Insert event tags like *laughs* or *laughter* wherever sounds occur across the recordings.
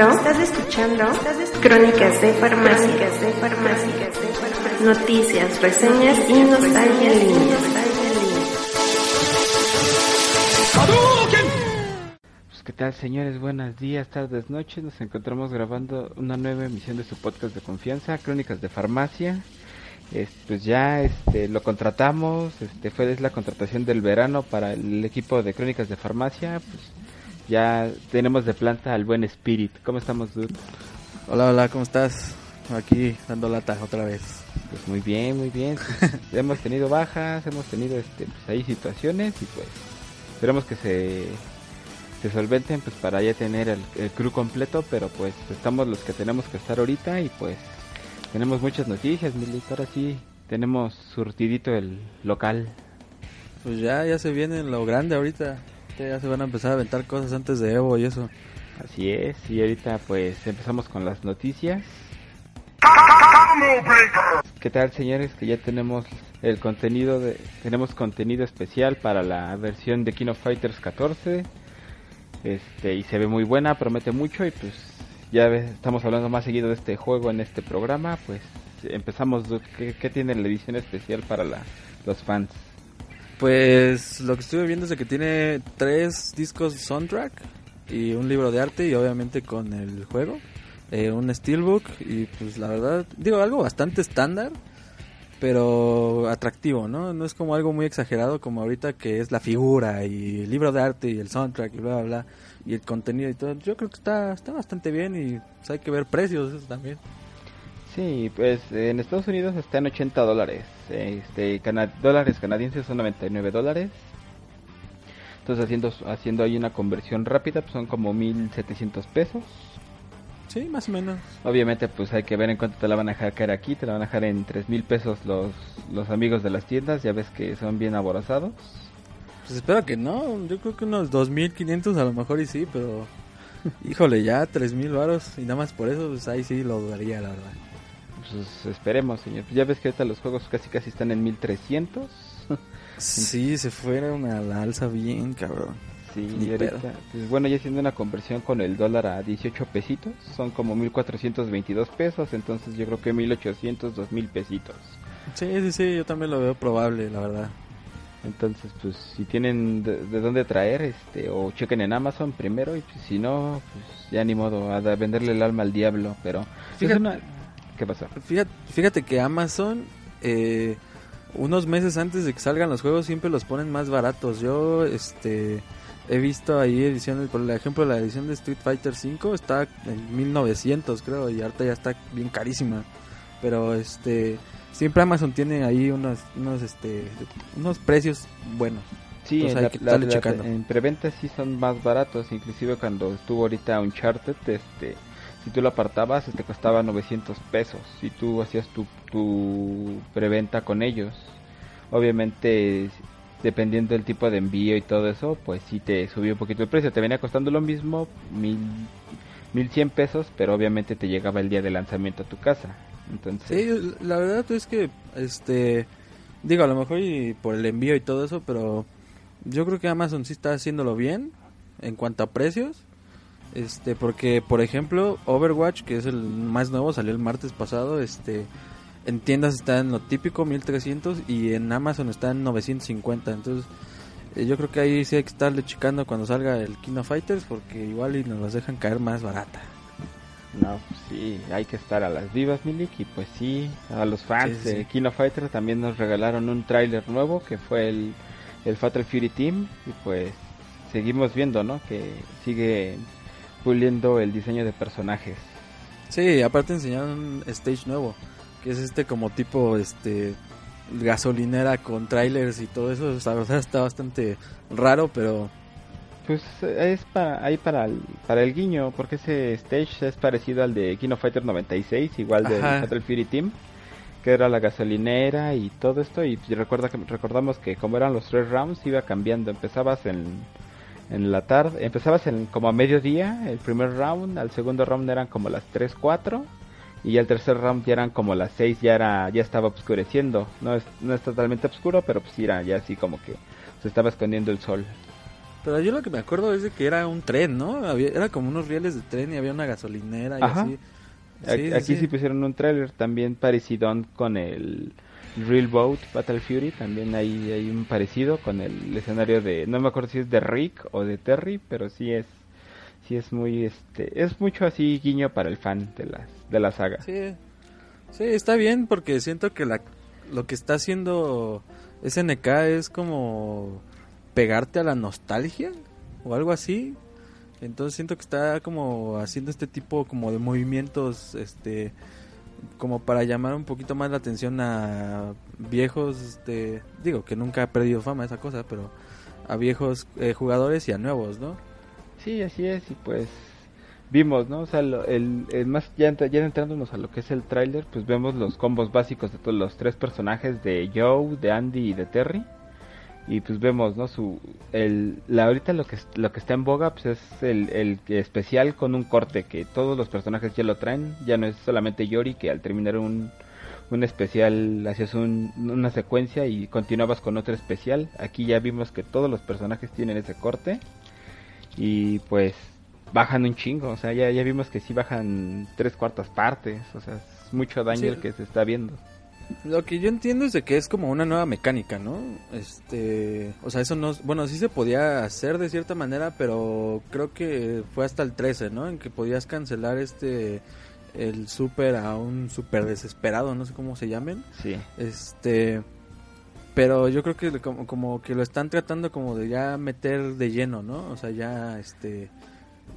Escuchando, estás escuchando, crónicas de farmacias, de farmacias, noticias, reseñas y nostalgia en línea. Pues, ¿Qué tal, señores? Buenos días, tardes, noches. Nos encontramos grabando una nueva emisión de su podcast de confianza, Crónicas de Farmacia. Es- pues ya este, lo contratamos, este, fue la contratación del verano para el equipo de Crónicas de Farmacia. Pues ya tenemos de planta al buen Spirit. ¿Cómo estamos, dude? Hola, hola, ¿cómo estás? Aquí dando lata otra vez. Pues muy bien, muy bien. *laughs* Hemos tenido bajas, hemos tenido este, pues ahí situaciones y pues esperemos que se, se solventen pues para ya tener el, el crew completo, pero pues estamos los que tenemos que estar ahorita y pues tenemos muchas noticias, Milik. Ahora sí tenemos surtidito el local. Pues ya, ya se viene lo grande ahorita. Ya se van a empezar a aventar cosas antes de Evo y eso. Así es, y ahorita pues empezamos con las noticias. ¿Qué tal señores? Que ya tenemos el contenido de tenemos contenido especial para la versión de King of Fighters 14. Este y se ve muy buena, promete mucho y pues ya estamos hablando más seguido de este juego en este programa, pues empezamos. ¿qué, qué tiene la edición especial para la, los fans? Pues lo que estuve viendo es que tiene tres discos soundtrack y un libro de arte y obviamente con el juego. eh, un steelbook y pues la verdad, digo algo bastante estándar, pero atractivo, ¿no? No es como algo muy exagerado como ahorita que es la figura y el libro de arte y el soundtrack y bla bla bla y el contenido y todo. Yo creo que está está bastante bien y pues, hay que ver precios eso también. Sí, pues en Estados Unidos está en 80 dólares. Este, cana- dólares canadienses son 99 dólares. Entonces haciendo haciendo ahí una conversión rápida, pues son como 1700 pesos. Sí, más o menos. Obviamente pues hay que ver en cuánto te la van a dejar caer aquí. Te la van a dejar en 3000 pesos los, los amigos de las tiendas. Ya ves que son bien aborazados. Pues espero que no, yo creo que unos 2500 a lo mejor y sí, pero híjole, ya 3000 varos y nada más por eso, pues ahí sí lo dudaría, la verdad. Pues esperemos, señor. Ya ves que ahorita los juegos casi casi están en 1300. Sí, se fueron a la alza bien, cabrón. Sí, y ahorita, pues bueno, ya haciendo una conversión con el dólar a 18 pesitos, son como 1422 pesos, entonces yo creo que 1800, 2000 pesitos. Sí, sí, sí, yo también lo veo probable, la verdad. Entonces, pues si tienen de, de dónde traer, este, o chequen en Amazon primero, y pues, si no, pues ya ni modo, a venderle el alma al diablo, pero... Fíjate- es una... ¿Qué pasó? Fíjate, fíjate que Amazon, eh, unos meses antes de que salgan los juegos, siempre los ponen más baratos. Yo, este, he visto ahí ediciones, por ejemplo, la edición de Street Fighter V está en 1900, creo, y ahorita ya está bien carísima. Pero, este, siempre Amazon tiene ahí unos, unos, este, unos precios buenos. Sí, en, hay la- en preventa sí son más baratos, inclusive cuando estuvo ahorita Uncharted, este, si tú lo apartabas te costaba 900 pesos, si tú hacías tu, tu preventa con ellos. Obviamente, dependiendo del tipo de envío y todo eso, pues sí te subió un poquito el precio, te venía costando lo mismo, mil, 1100 pesos, pero obviamente te llegaba el día de lanzamiento a tu casa. Entonces, Sí, la verdad es que, este, digo, a lo mejor y por el envío y todo eso, pero yo creo que Amazon sí está haciéndolo bien en cuanto a precios. Este, porque, por ejemplo, Overwatch, que es el más nuevo, salió el martes pasado, este, en tiendas está en lo típico 1300 y en Amazon está en 950. Entonces, eh, yo creo que ahí sí hay que estarle checando cuando salga el King of Fighters porque igual y nos las dejan caer más barata. No, pues sí, hay que estar a las vivas, Milik, y pues sí, a los fans Sí, sí, de of Fighters también nos regalaron un tráiler nuevo que fue el, el Fatal Fury Team, y pues seguimos viendo, ¿no? Que sigue puliendo el diseño de personajes. Sí, aparte enseñaron un stage nuevo, que es este como tipo este gasolinera con trailers y todo eso, o sea, la verdad está bastante raro, pero Pues eh, es para ahí para el, para el guiño, porque ese stage es parecido al de Kino Fighter 96, igual de Battle Fury Team, que era la gasolinera y todo esto. Y recuerda que recordamos que como eran los tres rounds iba cambiando. Empezabas en, en la tarde, empezabas en como a mediodía el primer round, al segundo round eran como las 3, 4 y el tercer round ya eran como las 6, ya era ya estaba oscureciendo. No es, no es totalmente oscuro, pero pues era ya así como que se estaba escondiendo el sol. Pero yo lo que me acuerdo es de que era un tren, ¿no? Había, era como unos rieles de tren y había una gasolinera y así. aquí sí. pusieron un trailer también parecido con el Real Boat Battle Fury. También hay, hay un parecido con el escenario de, no me acuerdo si es de Rick o de Terry, pero sí es, sí es muy, este, es mucho así guiño para el fan de la, de la saga. Sí, sí, está bien porque siento que la, lo que está haciendo SNK es como pegarte a la nostalgia o algo así. Entonces siento que está como haciendo este tipo como de movimientos este como para llamar un poquito más la atención a viejos este digo que nunca ha perdido fama esa cosa, pero a viejos eh, jugadores y a nuevos, ¿no? Sí, así es y pues vimos, ¿no? O sea, el, más ya, ya entrándonos a lo que es el tráiler, pues vemos los combos básicos de todos los tres personajes de Joe, de Andy y de Terry y pues vemos no su el la ahorita lo que lo que está en boga pues es el, el especial con un corte que todos los personajes ya lo traen. Ya no es solamente Yori que al terminar un un especial hacías un, una secuencia y continuabas con otro especial. Aquí ya vimos que todos los personajes tienen ese corte y pues bajan un chingo. O sea ya ya vimos que sí bajan tres cuartas partes. O sea es mucho daño el que se está viendo lo que yo entiendo es de que es como una nueva mecánica, ¿no? Este, o sea, eso no, bueno, sí se podía hacer de cierta manera, pero creo que fue hasta el 13, ¿no? En que podías cancelar este el super a un super desesperado, no sé cómo se llamen. Sí. Este, pero yo creo que como, como que lo están tratando como de ya meter de lleno, ¿no? O sea, ya este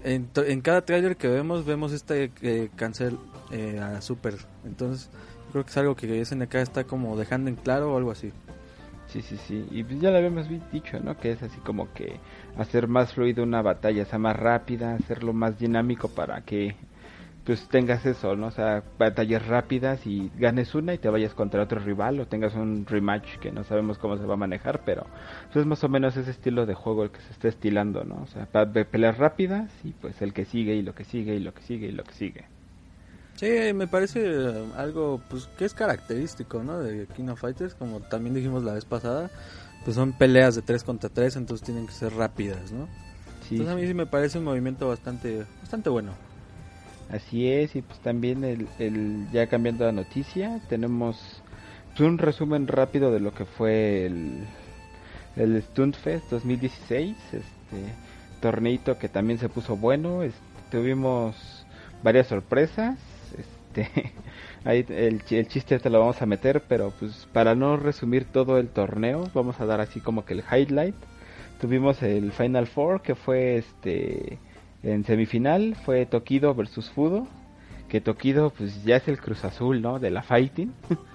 en, en cada trailer que vemos vemos este eh, cancel eh, a super. Entonces, Creo que es algo que SNK está como dejando en claro o algo así. Sí, sí, sí. Y pues ya lo habíamos dicho, ¿no? Que es así como que hacer más fluido una batalla, sea más rápida, hacerlo más dinámico para que pues tengas eso, ¿no? O sea, batallas rápidas y ganes una y te vayas contra otro rival o tengas un rematch que no sabemos cómo se va a manejar, pero pues es más o menos ese estilo de juego el que se está estilando, ¿no? O sea, peleas rápidas y pues el que sigue y lo que sigue y lo que sigue y lo que sigue. Sí, me parece algo pues que es característico, ¿no? De King of Fighters, como también dijimos la vez pasada, pues son peleas de 3 contra 3, entonces tienen que ser rápidas, ¿no? Sí, entonces a mí sí me parece un movimiento bastante bastante bueno. Así es, y pues también el, el ya cambiando la noticia, tenemos pues, un resumen rápido de lo que fue el, el Stuntfest 2016, este torneito que también se puso bueno, tuvimos varias sorpresas, este, *laughs* ahí el, el chiste te lo vamos a meter, pero pues para no resumir todo el torneo, vamos a dar así como que el highlight. Tuvimos el Final Four que fue este en semifinal, fue Tokido versus Fudo, que Tokido pues ya es el Cruz Azul, ¿no? De la fighting. *laughs*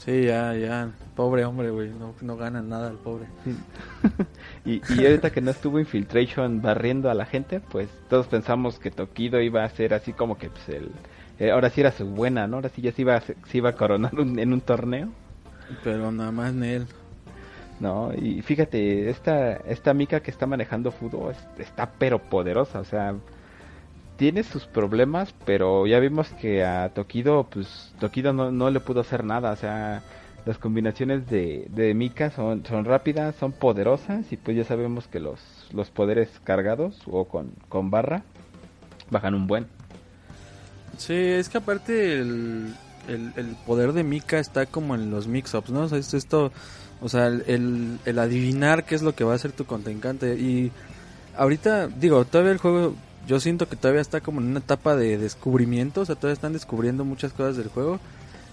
Sí, ya, ya. Pobre hombre, güey. No, no gana nada el pobre. *laughs* y, y ahorita que no estuvo Infiltration barriendo a la gente, pues todos pensamos que Tokido iba a ser así como que pues el, eh, ahora sí era su buena, ¿no? Ahora sí ya se iba, se, iba a coronar en un torneo. Pero nada más en él. No, y fíjate, esta, esta mica que está manejando fútbol está pero poderosa, o sea, tiene sus problemas, pero ya vimos que a Tokido, pues Tokido no, no le pudo hacer nada, o sea, las combinaciones de, de Mika son, son rápidas, son poderosas y pues ya sabemos que los, los poderes cargados o con, con barra bajan un buen. Sí, es que aparte el, el, poder de Mika está como en los mix-ups, ¿no? O sea, esto, o sea, el, el, adivinar qué es lo que va a hacer tu contrincante. Y ahorita, digo, todavía el juego, yo siento que todavía está como en una etapa de descubrimiento, o sea, todavía están descubriendo muchas cosas del juego.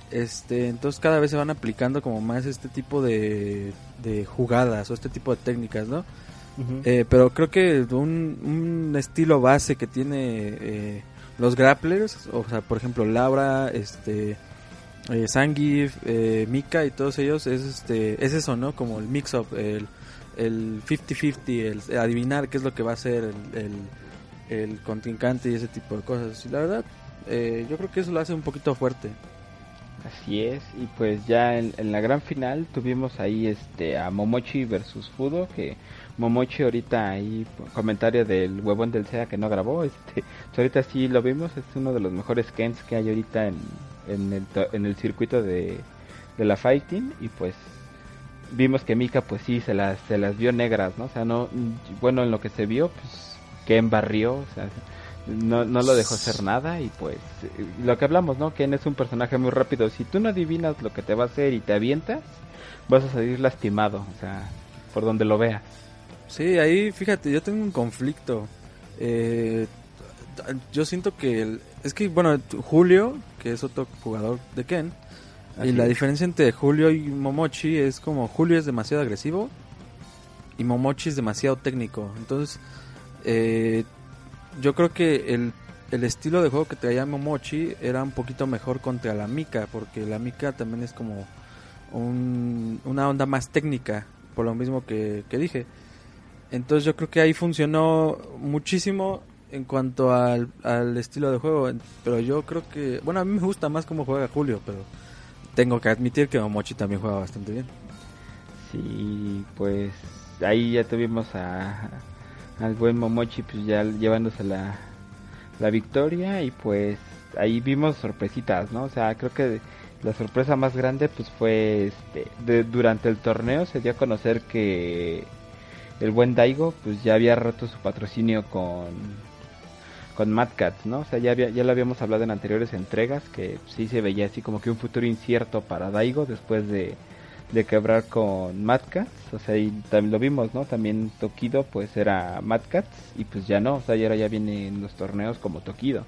Este, entonces cada vez se van aplicando como más este tipo de, de jugadas o este tipo de técnicas, ¿no? eh, pero creo que un, un estilo base que tiene... Eh, los grapplers, o sea, por ejemplo, Laura, este, eh, Sangif, eh, Mika y todos ellos es este es eso, ¿no? Como el mix up, el el 50-50, el adivinar qué es lo que va a ser el, el, el contrincante y ese tipo de cosas. Y la verdad, eh, yo creo que eso lo hace un poquito fuerte. Así es, y pues ya en, en, la gran final tuvimos ahí este a Momochi versus Fudo, que Momochi ahorita ahí comentario del huevón del SEA que no grabó, este ahorita sí lo vimos, es uno de los mejores Kens que hay ahorita en, en, el, en el circuito de, de la fighting y pues vimos que Mika pues sí se las se las vio negras, ¿no? O sea, no bueno, en lo que se vio pues Ken barrió, o sea, no, no lo dejó hacer nada y pues lo que hablamos, ¿no? Ken es un personaje muy rápido. Si tú no adivinas lo que te va a hacer y te avientas, vas a salir lastimado, o sea, por donde lo veas. Sí, ahí fíjate, yo tengo un conflicto. Eh, yo siento que el, es que bueno, Julio, que es otro jugador de Ken, y la diferencia entre Julio y Momochi es como Julio es demasiado agresivo y Momochi es demasiado técnico. Entonces, eh, yo creo que el, el, estilo de juego que traía Momochi era un poquito mejor contra la Mika, porque la Mika también es como un, una onda más técnica, por lo mismo que, que, dije. Entonces yo creo que ahí funcionó muchísimo en cuanto al, al estilo de juego, pero yo creo que, bueno, a mí me gusta más cómo juega Julio, pero tengo que admitir que Momochi también juega bastante bien. Sí, pues ahí ya tuvimos a, al buen Momochi pues ya llevándose la, la victoria y pues ahí vimos sorpresitas, ¿no? O sea, creo que la sorpresa más grande pues fue este de, durante el torneo se dio a conocer que el buen Daigo pues ya había roto su patrocinio con con Mad Cats, ¿no? O sea, ya, había, ya lo habíamos hablado en anteriores entregas que sí se veía así como que un futuro incierto para Daigo después de, de quebrar con Mad Cats, o sea, y también lo vimos, ¿no? También Tokido pues era Mad Cats y pues ya no, o sea, ya ahora ya viene en los torneos como Tokido.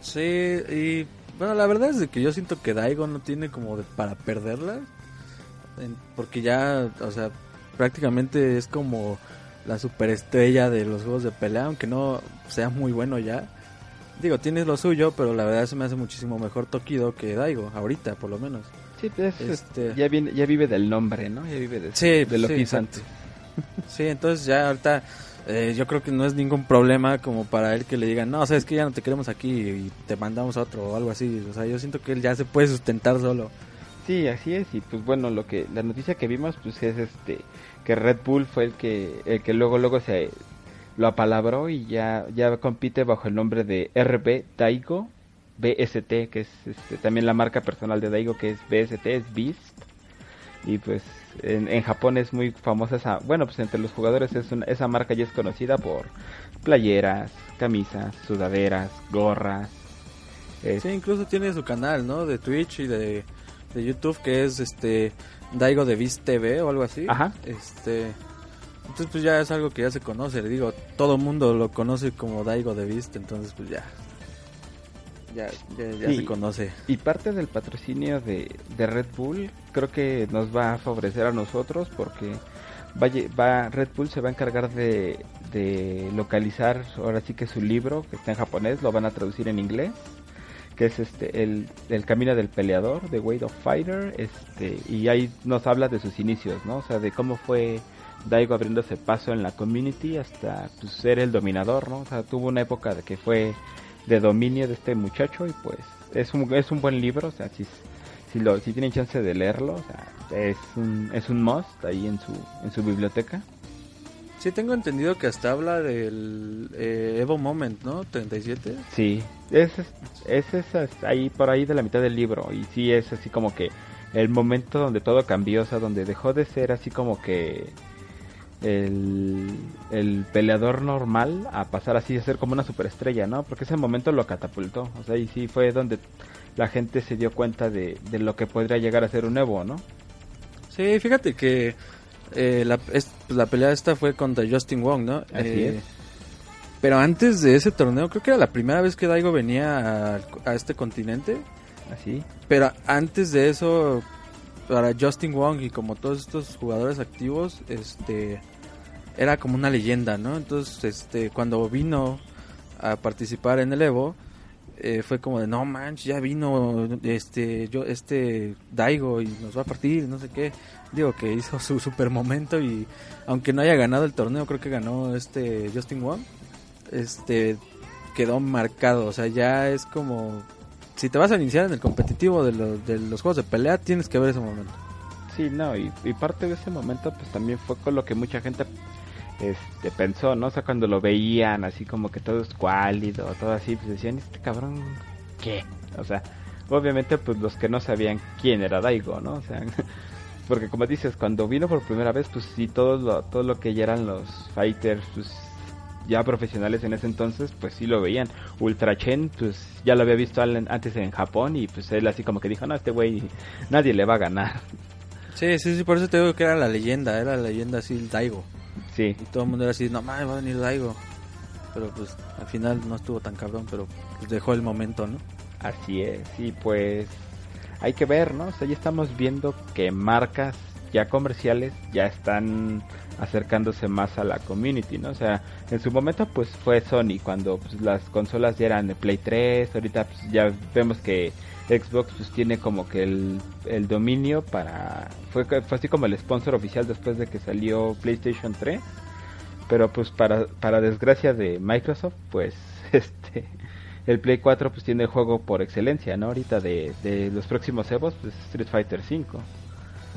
Sí, y bueno, la verdad es de que yo siento que Daigo no tiene como de, para perderla, porque ya, o sea, prácticamente es como la superestrella de los juegos de pelea, aunque no sea muy bueno ya. Digo, tienes lo suyo, pero la verdad se me hace muchísimo mejor Tokido que Daigo, ahorita por lo menos. Sí, pues, este... ya, viene, ya vive del nombre, ¿no? Ya vive de, sí, de lo sí, que hizo antes. Sí, entonces ya ahorita eh, yo creo que no es ningún problema como para él que le digan, no, o sea, es que ya no te queremos aquí y te mandamos a otro o algo así. O sea, yo siento que él ya se puede sustentar solo. Sí, así es. Y pues bueno, lo que la noticia que vimos pues es este que Red Bull fue el que el que luego luego se lo apalabró y ya ya compite bajo el nombre de RB Daigo BST, que es este, también la marca personal de Daigo que es BST, es Beast. Y pues en, en, Japón es muy famosa esa, bueno, pues entre los jugadores es una, esa marca ya es conocida por playeras, camisas, sudaderas, gorras. Es... Sí, incluso tiene su canal, ¿no? De Twitch y de, de YouTube que es este Daigo de Beast TV o algo así. Ajá. Este entonces pues ya es algo que ya se conoce, le digo, todo el mundo lo conoce como Daigo de Beast, entonces pues ya ya, ya, ya sí. se conoce. Y parte del patrocinio de, de, Red Bull creo que nos va a favorecer a nosotros porque va, va Red Bull se va a encargar de, de, localizar ahora sí que su libro que está en japonés lo van a traducir en inglés que es este el, el camino del peleador The Way of Fighter este y ahí nos habla de sus inicios no o sea de cómo fue Daigo abriéndose paso en la community hasta pues, ser el dominador no o sea tuvo una época de que fue de dominio de este muchacho y pues es un, es un buen libro, o sea, si, si, lo, si tienen chance de leerlo, o sea, es un, es un must ahí en su, en su biblioteca. Sí, tengo entendido que hasta habla del eh, Evo Moment, ¿no? 37. Sí, es, es, es, es, ahí por ahí de la mitad del libro y sí es así como que el momento donde todo cambió, o sea, donde dejó de ser así como que el, el, peleador normal a pasar así a ser como una superestrella, ¿no? Porque ese momento lo catapultó, o sea, y sí fue donde la gente se dio cuenta de, de lo que podría llegar a ser un Evo, ¿no? Sí, fíjate que eh, la, es, la, pelea esta fue contra Justin Wong, ¿no? Así eh, es. Pero antes de ese torneo, creo que era la primera vez que Daigo venía a, a este continente. Así. Pero antes de eso, para Justin Wong y como todos estos jugadores activos, este era como una leyenda, ¿no? Entonces, este cuando vino a participar en el Evo, eh, fue como de no manches, ya vino este yo este Daigo y nos va a partir, no sé qué. Digo que hizo su super momento y aunque no haya ganado el torneo, creo que ganó este Justin Wong. Este quedó marcado, o sea, ya es como si te vas a iniciar en el competitivo de los, de los juegos de pelea, tienes que ver ese momento. Sí, no, y, parte de ese momento pues también fue con lo que mucha gente este pensó, ¿no? O sea, cuando lo veían así como que todo es cuálido, todo así, pues decían, este cabrón, ¿qué? O sea, obviamente pues los que no sabían quién era Daigo, ¿no? O sea, *laughs* porque como dices, cuando vino por primera vez, pues sí, todo lo, todo lo que ya eran los fighters, pues ya profesionales en ese entonces, pues sí lo veían. Ultra Chen, pues ya lo había visto antes en Japón y pues él así como que dijo, no, este güey nadie le va a ganar. Sí, sí, sí, por eso te digo que era la leyenda, era la leyenda así, el Daigo. Sí. Y todo el mundo era así, no mames, va a venir Daigo. Pero pues al final no estuvo tan cabrón, pero pues, dejó el momento, ¿no? Así es, y pues hay que ver, ¿no? O sea, ya estamos viendo que marcas ya comerciales ya están acercándose más a la community, ¿no? O sea, en su momento pues fue Sony cuando pues, las consolas ya eran de Play 3, ahorita pues, ya vemos que Xbox pues tiene como que el, el dominio para fue, fue así como el sponsor oficial después de que salió PlayStation 3, pero pues para para desgracia de Microsoft, pues *laughs* este el Play 4 pues tiene el juego por excelencia, ¿no? Ahorita de, de los próximos Evos, pues Street Fighter 5.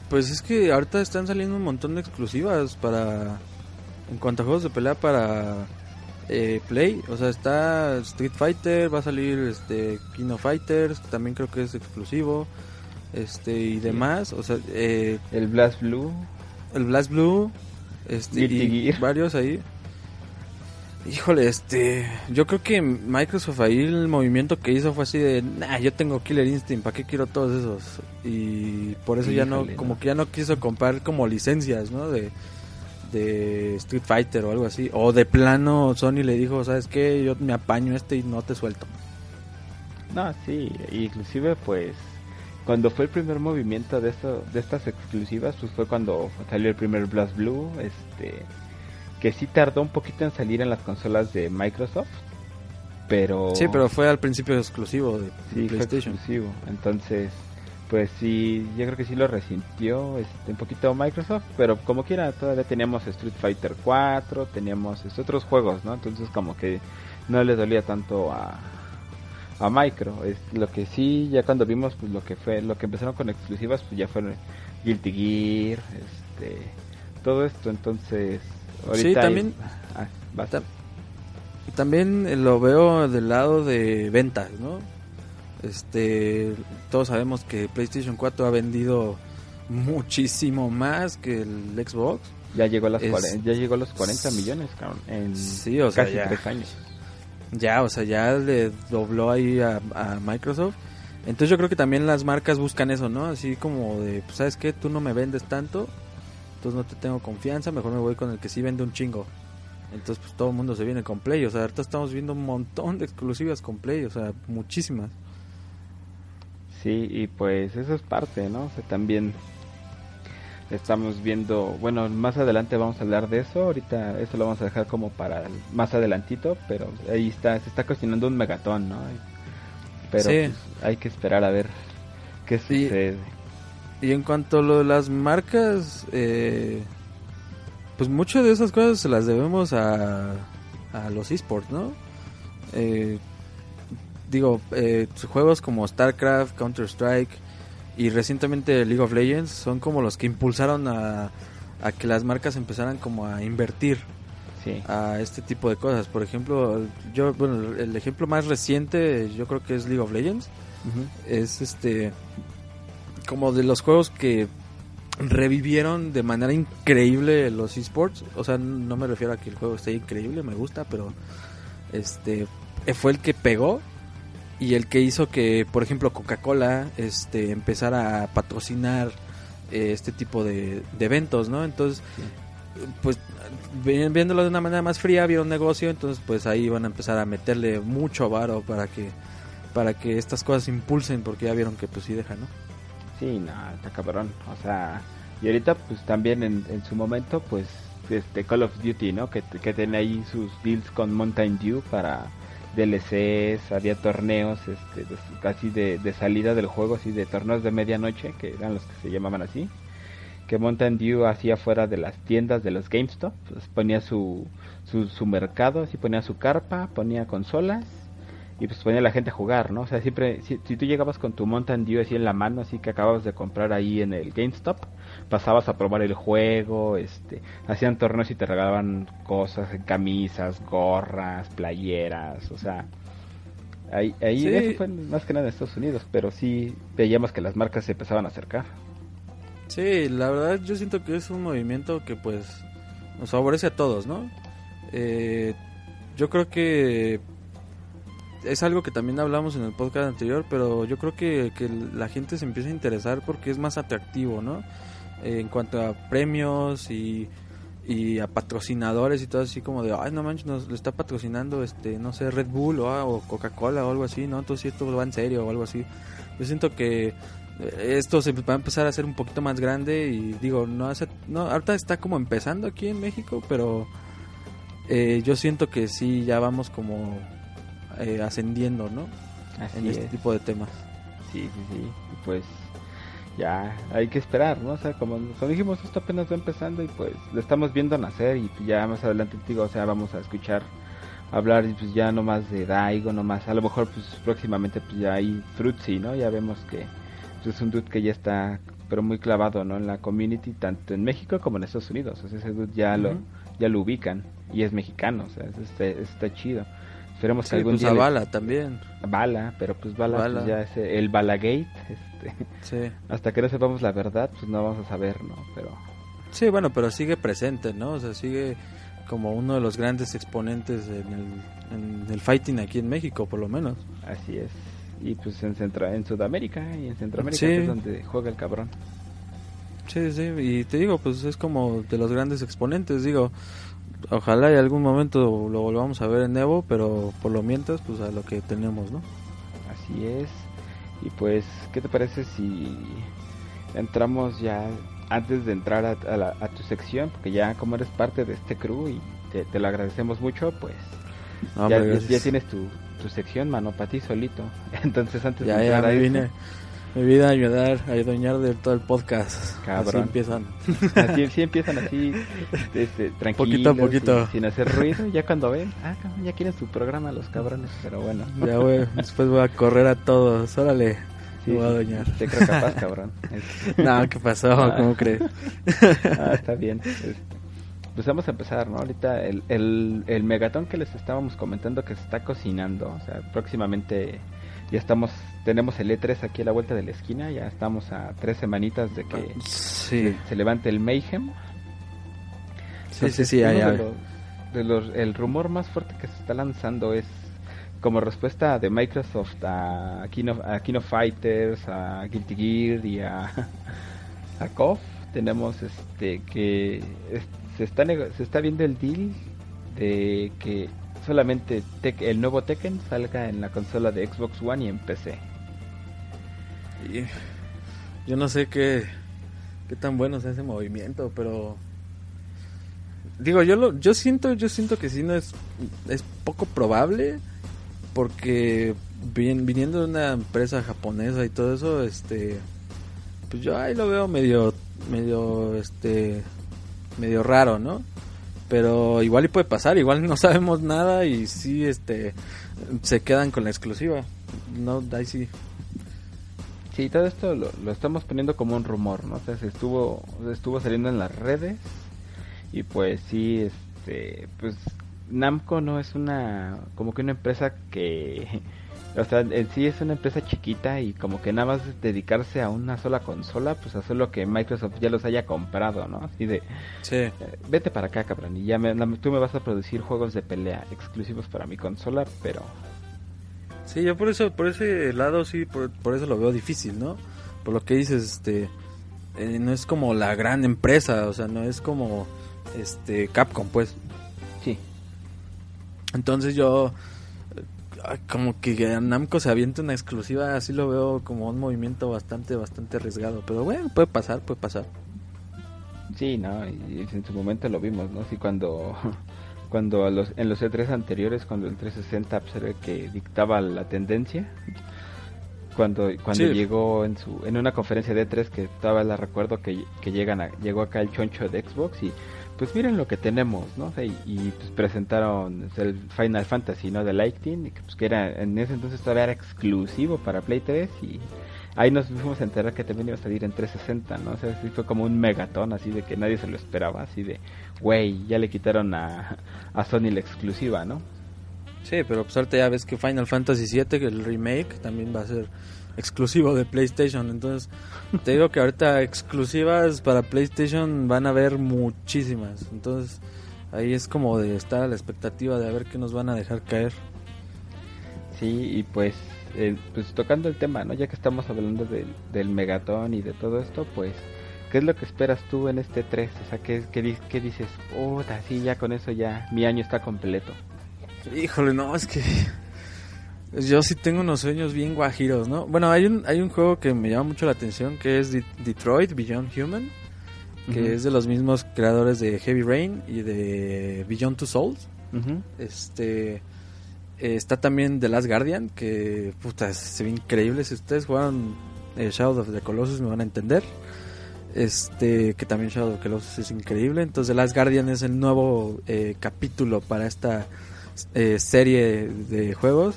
Pues es que ahorita están saliendo un montón de exclusivas para. En cuanto a juegos de pelea para eh, Play. O sea, está Street Fighter, va a salir este King of Fighters, que también creo que es exclusivo. Este y demás. O sea, eh, el Blast Blue. El Blast Blue. Este, y varios ahí. Híjole, este, yo creo que Microsoft ahí el movimiento que hizo fue así de, nah, yo tengo Killer Instinct, ¿para qué quiero todos esos? Y por eso ya no, como que ya no quiso comprar como licencias, ¿no? De, de Street Fighter o algo así. O de plano Sony le dijo, ¿sabes qué? Yo me apaño este y no te suelto. No, sí, inclusive pues cuando fue el primer movimiento de esto, de estas exclusivas, pues fue cuando salió el primer Blast Blue, este que sí tardó un poquito en salir en las consolas de Microsoft, pero... Sí, pero fue al principio exclusivo de sí, PlayStation. exclusivo, entonces, pues sí, yo creo que sí lo resintió este, un poquito Microsoft, pero como quiera, todavía teníamos Street Fighter 4, teníamos otros juegos, ¿no? Entonces como que no le dolía tanto a, a Micro. Es lo que sí, ya cuando vimos pues lo que fue, lo que empezaron con exclusivas, pues ya fue Guilty Gear, este, todo esto, entonces sí, también. Ah, también lo veo del lado de ventas, ¿no? Este, todos sabemos que PlayStation 4 ha vendido muchísimo más que el Xbox. Ya llegó a, las ya llegó a los 40 millones, cabrón, en sí, o casi sea, tres años. Ya, o sea, ya le dobló ahí a, a, Microsoft. Entonces yo creo que también las marcas buscan eso, ¿no? Así como de, pues, ¿sabes qué? Tú no me vendes tanto, entonces no te tengo confianza, mejor me voy con el que sí vende un chingo. Entonces pues todo el mundo se viene con Play, o sea, ahorita estamos viendo un montón de exclusivas con Play, o sea, muchísimas. Sí, y pues eso es parte, ¿no? O sea, también estamos viendo, bueno, más adelante vamos a hablar de eso, ahorita eso lo vamos a dejar como para más adelantito, pero ahí está, se está cuestionando un megatón, ¿no? Pero pues, hay que esperar a ver qué sucede. Y en cuanto a lo de las marcas, eh, pues muchas de esas cosas se las debemos a, a los esports, ¿no? Eh, digo, eh, juegos como StarCraft, Counter-Strike y recientemente League of Legends son como los que impulsaron a, a que las marcas empezaran como a invertir a este tipo de cosas. Por ejemplo, yo, bueno, el ejemplo más reciente yo creo que es League of Legends. Es este como de los juegos que revivieron de manera increíble los esports. O sea, no me refiero a que el juego esté increíble, me gusta, pero este fue el que pegó y el que hizo que, por ejemplo, Coca-Cola este empezara a patrocinar eh, este tipo de, eventos, ¿no? Entonces, pues viéndolo de una manera más fría, un negocio, entonces pues ahí van a empezar a meterle mucho varo para que para que estas cosas impulsen porque ya vieron que pues sí deja, ¿no? Sí, no, está cabrón. O sea, y ahorita pues también en, en su momento pues este Call of Duty, ¿no? Que, que tiene ahí sus deals con Mountain Dew para DLCs, había torneos este, casi de, de, salida del juego, así de torneos de medianoche, que eran los que se llamaban así, que Mountain Dew hacía fuera de las tiendas de los GameStop, pues ponía su, su, su mercado, así ponía su carpa, ponía consolas y pues ponía a la gente a jugar, ¿no? O sea, siempre, si, tú llegabas con tu Mountain Dew así en la mano, así que acababas de comprar ahí en el GameStop, pasabas a probar el juego, este, hacían torneos y te regalaban cosas, camisas, gorras, playeras, o sea, ahí, ahí eso fue más que nada en Estados Unidos, pero sí veíamos que las marcas se empezaban a acercar. Sí, la verdad yo siento que es un movimiento que pues nos favorece a todos, ¿no? Eh, yo creo que es algo que también hablamos en el podcast anterior, pero yo creo que, que la gente se empieza a interesar porque es más atractivo, ¿no? en cuanto a premios y, y a patrocinadores y todo así como de, ay, no manches, nos está patrocinando, este, no sé, Red Bull o, ah, o Coca-Cola o algo así, ¿no? Entonces esto va en serio o algo así. Yo siento que eh, esto se va a empezar a hacer un poquito más grande y digo, no hace, no, ahorita está como empezando aquí en México, pero eh, yo siento que sí, ya vamos como eh, ascendiendo, ¿no? en este tipo de temas. Sí, sí, sí. Pues ya hay que esperar, ¿no? O sea, como, dijimos, esto apenas va empezando y pues lo estamos viendo nacer y ya más adelante digo, o sea, vamos a escuchar hablar pues ya no más de Daigo, no más, a lo mejor pues próximamente pues ya hay Fruitsy, ¿no? Ya vemos que pues, es un dude que ya está pero muy clavado, ¿no? En la community tanto en México como en Estados Unidos, o sea, ese dude ya lo ya lo ubican y es mexicano, o sea, está, está chido. Esperemos que algún pues día. Bala también. Bala, pero pues Bala, Pues ya es el Balagate. *laughs* Este, sí. Hasta que no sepamos la verdad, pues no vamos a saber, ¿no? Pero. Sí, bueno, pero sigue presente, ¿no? O sea, sigue como uno de los grandes exponentes en el, fighting aquí en México, por lo menos. Así es. Y pues en, Centro, en Sudamérica y en Centroamérica es donde juega el cabrón. Sí, sí, y te digo, pues es como de los grandes exponentes, digo, ojalá y algún momento lo volvamos a ver en Evo, pero por lo mientras, pues a lo que tenemos, ¿no? Así es. Y pues, ¿qué te parece si entramos ya, antes de entrar a, tu sección, porque ya como eres parte de este crew y te, lo agradecemos mucho, pues ya, tienes tu, tu sección, mano, para ti solito. *laughs* Entonces, antes de entrar a vine mi vida a ayudar a doñar de todo el podcast. Cabrón. Así empiezan. *laughs* Así, sí empiezan así, este, tranquilos, poquito a poquito. Sin, hacer ruido. Ya cuando ven, ah, cabrón, ya quieren su programa los cabrones, pero bueno. Ya, güey, después voy a correr a todos, órale. Sí, voy a doñar. Te creo capaz, cabrón. *laughs* no, ¿qué pasó? Ah. ¿Cómo crees? ah, está bien. Este, pues vamos a empezar, ¿no? Ahorita el, el, el megatón que les estábamos comentando que se está cocinando, o sea, próximamente ya estamos, tenemos el E3 aquí a la vuelta de la esquina, ya estamos a tres semanitas de que se, levante el Mayhem. Sí, sí, sí, el rumor más fuerte que se está lanzando es como respuesta de Microsoft a Kino, a Kino Fighters, a Guilty Gear y a, *laughs* a KOF, tenemos este que se está se está viendo el deal de que solamente el nuevo Tekken salga en la consola de Xbox One y en PC. Yo no sé qué, qué tan bueno es ese movimiento, pero digo, yo lo, yo siento, yo siento que sí no es, es poco probable porque viniendo de una empresa japonesa y todo eso, este, pues yo ahí lo veo medio, medio, este, medio raro, ¿no? pero igual y puede pasar, igual no *laughs* sabemos nada y sí este se quedan con la exclusiva. No, ahí sí. Sí, todo esto lo, estamos poniendo como un rumor, ¿no? O sea, se estuvo estuvo saliendo en las redes y pues sí este pues Namco no es una como que una empresa que *laughs* o sea, en sí es una empresa chiquita y como que nada más dedicarse a una sola consola, pues hacer lo que Microsoft ya los haya comprado, ¿no? Así de, sí. Eh, vete para acá, cabrón, y ya me, tú me vas a producir juegos de pelea exclusivos para mi consola, pero... Sí, yo por eso, por ese lado sí, por, eso lo veo difícil, ¿no? Por lo que dices, este, eh, no es como la gran empresa, o sea, no es como, este, Capcom, pues. Sí. Entonces yo como que Namco se avienta una exclusiva, así lo veo como un movimiento bastante, bastante arriesgado. Pero bueno, puede pasar, puede pasar. Sí, no, y en su momento lo vimos, ¿no? Sí, cuando, cuando los, en los E3 anteriores, cuando el 360 pues, era el que dictaba la tendencia, cuando cuando Sí. llegó en su en una conferencia de E3 que estaba la recuerdo que, que llegan a, llegó acá el choncho de Xbox y pues miren lo que tenemos, ¿no? O sea, y, y, pues presentaron el Final Fantasy, ¿no? De Lightning, que, pues que era en ese entonces todavía era exclusivo para Play 3 y ahí nos fuimos a enterar que también iba a salir en 360, ¿no? O sea, sí fue como un megatón así de que nadie se lo esperaba, así de, güey, ya le quitaron a, a Sony la exclusiva, ¿no? Sí, pero pues ahorita ya ves que Final Fantasy VII, que el remake, también va a ser exclusivo de PlayStation. Entonces, te digo que ahorita exclusivas para PlayStation van a haber muchísimas. Entonces, ahí es como de estar a la expectativa de a ver qué nos van a dejar caer. Sí, y pues, eh, pues tocando el tema, ¿no? Ya que estamos hablando del, del megatón y de todo esto, pues, ¿qué es lo que esperas tú en este 3? O sea, ¿qué, qué, qué dices? Oh, sí, ya con eso ya mi año está completo. Híjole, no, es que yo sí tengo unos sueños bien guajiros, ¿no? Bueno, hay un, hay un juego que me llama mucho la atención que es De- Detroit Beyond Human, que es de los mismos creadores de Heavy Rain y de Beyond Two Souls. Este eh, está también The Last Guardian, que puta, se ve increíble. Si ustedes jugaron eh, Shadow of the Colossus me van a entender. Este, que también Shadow of the Colossus es increíble. Entonces The Last Guardian es el nuevo eh, capítulo para esta eh, serie de juegos.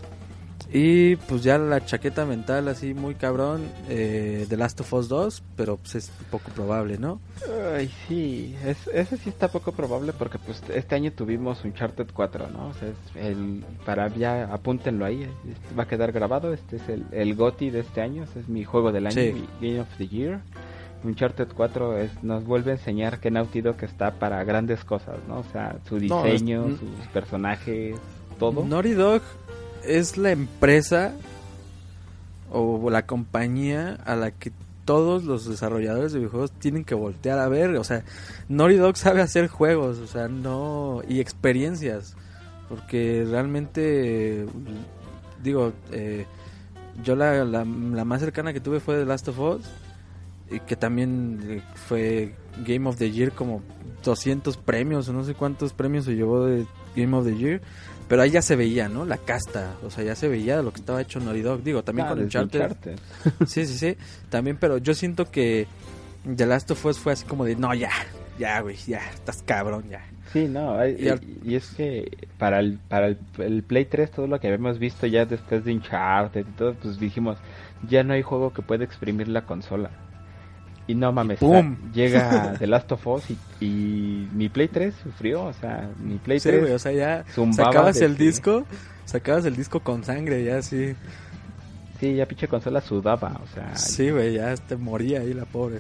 Y pues ya la chaqueta mental así muy cabrón, eh, The Last of Us 2, pero pues es poco probable, ¿no? Ay, sí, es, ese sí está poco probable porque pues este año tuvimos Uncharted 4, ¿no? O sea, es el, para ya apúntenlo ahí, va a quedar grabado, este es el, el GOTY de este año, este es mi juego del año, Sí. mi Game of the Year. Uncharted 4 es, nos vuelve a enseñar que Naughty Dog está para grandes cosas, ¿no? O sea, su No, es- diseño, sus personajes, todo. Naughty Dog es la empresa o la compañía a la que todos los desarrolladores de videojuegos tienen que voltear a ver. O sea, Naughty Dog sabe hacer juegos, o sea, no. y experiencias. Porque realmente, digo, eh, yo la, la, la más cercana que tuve fue The Last of Us. Y que también eh, fue Game of the Year, como 200 premios, o no sé cuántos premios se llevó de Game of the Year. Pero ahí ya se veía, ¿no? La casta, o sea, ya se veía lo que estaba hecho Naughty Dog. Digo, también Ah, con Uncharted. *laughs* Sí, sí, sí. También, pero yo siento que The Last of Us fue así como de, no, ya, ya, güey, ya, estás cabrón, ya. Sí, no, y, y es que para el para el, el Play 3 todo lo que habíamos visto ya después de Uncharted y todo, pues dijimos, ya no hay juego que pueda exprimir la consola. Y no mames, o sea, ¡Pum! llega *laughs* The Last of Us y, y mi Play 3 sufrió, o sea, mi Play Sí, 3 güey, o sea, ya zumbaba sacabas el que- disco, sacabas el disco con sangre, ya así. sí, ya pinche consola sudaba, o sea, Sí, güey, ya te moría ahí la pobre.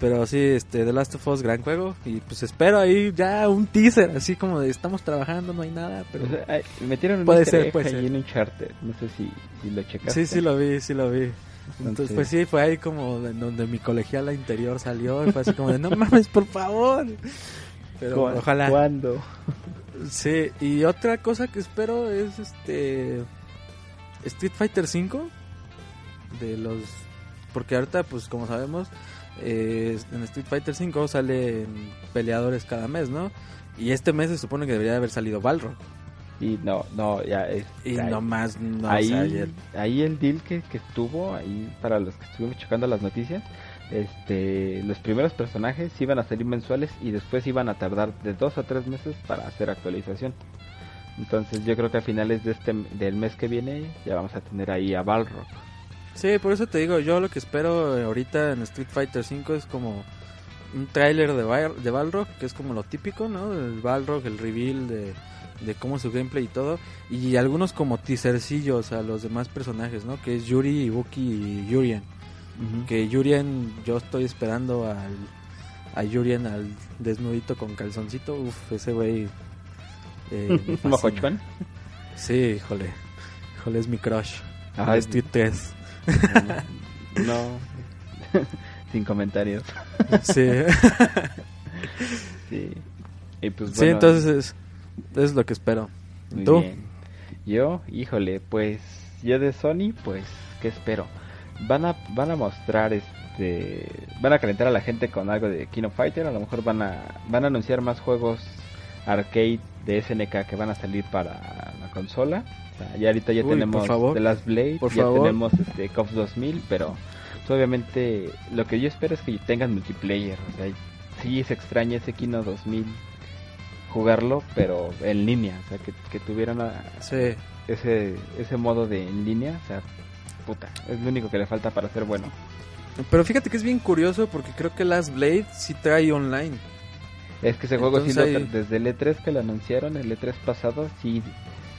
Pero sí, este, The Last of Us, gran juego. Y pues espero ahí ya un teaser, así como de estamos trabajando, no hay nada, pero... o sea, metieron un Puede ser, puede ahí ser. en Uncharted, no sé si, si lo checaste. Sí, sí lo vi, sí lo vi. Entonces, pues sí, fue ahí como de donde mi colegiala interior salió y fue así como de, no mames, por favor. Pero ¿Cu- ojalá. ¿Cuándo? Sí, y otra cosa que espero es este Street Fighter 5 de los porque ahorita pues como sabemos eh, en Street Fighter 5 salen peleadores cada mes, ¿no? Y este mes se supone que debería haber salido Balrog Y no, no, ya es y ahí- nomás no ahí, o sea, ayer- ahí el deal que, que estuvo, ahí para los que estuvimos checando las noticias, este, los primeros personajes iban a salir mensuales y después iban a tardar de dos a tres meses para hacer actualización. Entonces yo creo que a finales de este del mes que viene ya vamos a tener ahí a Balrog. Sí, por eso te digo, yo lo que espero eh, ahorita en Street Fighter 5 es como un tráiler de, de Balrog, que es como lo típico, ¿no? El Balrog, el reveal de, de cómo es su gameplay y todo. Y algunos como teasercillos a los demás personajes, ¿no? Que es Yuri, Ibuki y Yurien. Que Yurien, yo estoy esperando al, a Yurien al desnudito con calzoncito. Uf, ese güey... eh. *laughs* Mojochuan. Sí, híjole. Híjole, es mi crush. Ajá. de Street 3. No, *laughs* *laughs* sin comentarios. Sí. Sí. Y pues Sí, bueno, entonces es, lo que espero. Muy ¿Tú? bien. Yo, híjole, pues yo de Sony, pues, ¿qué espero? Van a, van a mostrar este, van a calentar a la gente con algo de King of Fighter, a lo mejor van a, van a anunciar más juegos arcade de SNK que van a salir para la consola. O sea, ya ahorita ya Uy, tenemos. The Last Blade, Por ya favor. tenemos este KOF 2000, pero pues, obviamente lo que yo espero es que tengan multiplayer. O sea, sí se extraña ese Kino 2000 jugarlo, pero en línea, o sea, que, que tuvieran Sí. ese ese modo de en línea, o sea, puta, es lo único que le falta para ser bueno. Pero fíjate que es bien curioso porque creo que Last Blade sí trae online. Es que ese juego sí Entonces lo tra- desde el E3 que lo anunciaron, el E3 pasado, sí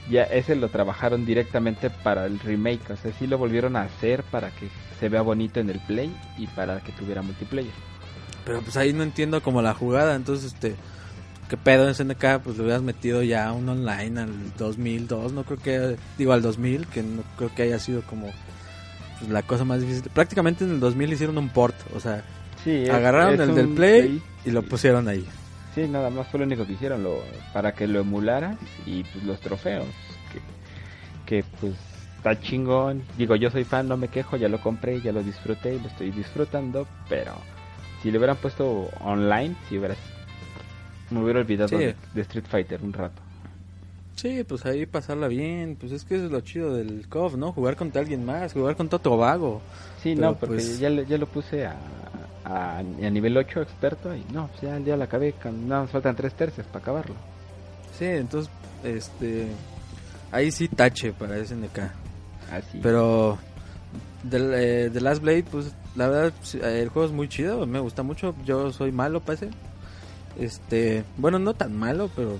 ya ese lo trabajaron directamente para el remake, o sea, sí lo volvieron a hacer para que se vea bonito en el Play y para que tuviera multiplayer. Pero pues ahí no entiendo como la jugada. Entonces, este, ¿qué pedo en SNK? Pues le hubieras metido ya un online al 2002. No creo que, digo al 2000, que no creo que haya sido como pues, la cosa más difícil. Prácticamente en el 2000 hicieron un port. O sea, Sí, es- agarraron es el del Play y lo pusieron ahí. Sí, nada más fue lo único que hicieron, lo, para que lo emularas y pues los trofeos, que, que pues está chingón. Digo, yo soy fan, no me quejo, ya lo compré, ya lo disfruté y lo estoy disfrutando, pero si le hubieran puesto online, si hubieras, me hubiera olvidado Sí. de, de Street Fighter un rato. Sí, pues ahí pasarla bien. Pues es que eso es lo chido del KOF, ¿no? Jugar contra alguien más, jugar contra otro vago. Sí, Pero, no, porque pues- ya, ya lo puse a, a, a nivel 8 experto y no, pues ya, ya lo acabé, no, nos faltan tres tercios para acabarlo. Sí, entonces, este, ahí sí tache para SNK. Así. Pero del, eh, The Last Blade, pues la verdad el juego es muy chido, me gusta mucho. Yo soy malo para ese. Este, bueno, no tan malo, pero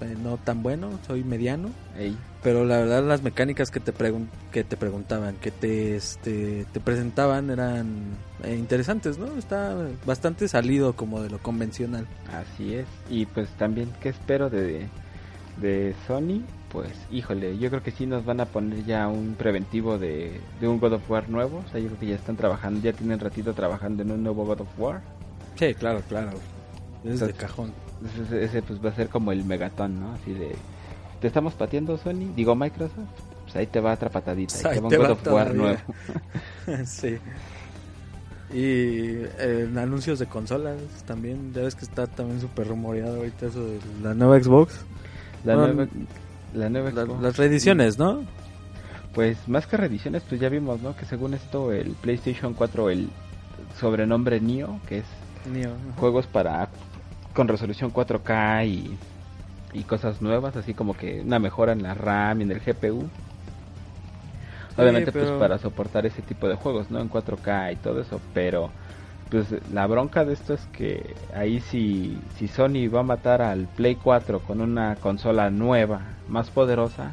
eh, no tan bueno, soy mediano. Ey. Pero la verdad las mecánicas que te pregun que te preguntaban, que te este te presentaban eran eh, interesantes, ¿no? Está bastante salido como de lo convencional. Así es. Y pues también, ¿qué espero de, de Sony? Pues, híjole, yo creo que sí nos van a poner ya un preventivo de, de un God of War nuevo. O sea, yo creo que ya están trabajando, ya tienen ratito trabajando en un nuevo God of War. Sí, claro, claro. Es de cajón. Ese, ese, pues va a ser como el megatón, ¿no? Así de, te estamos pateando Sony, digo Microsoft, pues ahí te va otra patadita, Ahí ahí te te va nuevo. *laughs* sí. Y eh, en anuncios de consolas también, ya ves que está también súper rumoreado ahorita eso de la nueva Xbox. La Bueno, nueva, la nueva La- Xbox. las reediciones, ¿no? Pues más que reediciones, pues ya vimos, ¿no? Que según esto el PlayStation 4, el sobrenombre Neo, que es Neo, juegos para con resolución 4K y, y cosas nuevas, así como que una mejora en la RAM y en el GPU. Obviamente pero- pues para soportar ese tipo de juegos, ¿no? En 4K y todo eso, pero pues la bronca de esto es que ahí si, si Sony va a matar al Play 4 con una consola nueva, más poderosa,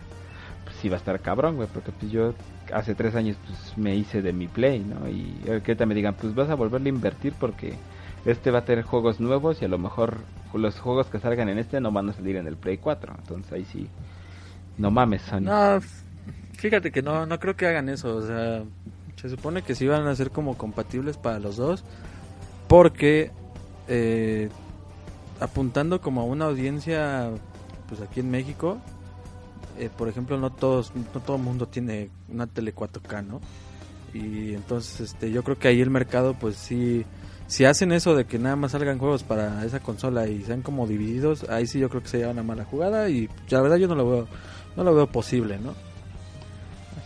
pues sí va a estar cabrón, güey, porque pues yo hace tres años pues me hice de mi Play, ¿no? Y ahorita me digan, pues vas a volverle a invertir porque este va a tener juegos nuevos y a lo mejor los juegos que salgan en este no van a salir en el Play 4, entonces ahí sí, no mames Sony. No, fíjate que no, no creo que hagan eso. O sea, se supone que sí van a ser como compatibles para los dos. Porque eh, apuntando como a una audiencia, pues aquí en México, eh, por ejemplo, no todos, no todo el mundo tiene una tele 4K, ¿no? Y entonces, este, yo creo que ahí el mercado, pues sí, si hacen eso de que nada más salgan juegos para esa consola y sean como divididos, ahí sí yo creo que se lleva una mala jugada y la verdad yo no lo veo, no lo veo posible, ¿no?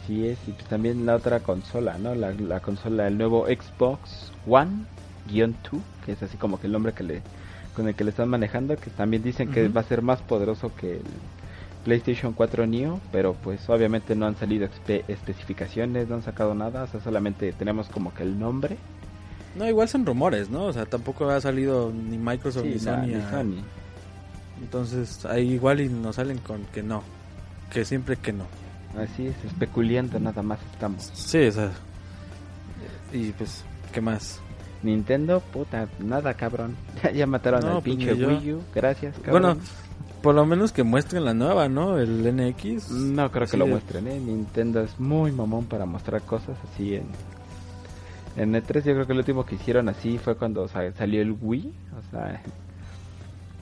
Así es, y pues también la otra consola, ¿no? La, la consola, el nuevo Xbox One guion 2, que es así como que el nombre que le, con el que le están manejando, que también dicen que va a ser más poderoso que el PlayStation 4 Neo, pero pues obviamente no han salido espe- especificaciones, no han sacado nada, o sea, solamente tenemos como que el nombre. No, igual son rumores, ¿no? O sea, tampoco ha salido ni Microsoft ni Sí, Sony. ni a- Sony. Entonces, ahí igual y nos salen con que no. Que siempre que no. Así es, especulando nada más estamos. Sí, o sea. Y pues, ¿qué más? Nintendo, puta, nada cabrón. *laughs* Ya, mataron No, al pues, pinche. Wii U, gracias. Cabrón. Bueno, por lo menos que muestren la nueva, ¿no? El NX. No creo que lo muestren, ¿eh? Nintendo es muy mamón para mostrar cosas así en... En E3 yo creo que el último que hicieron así fue cuando sa- salió el Wii, o sea...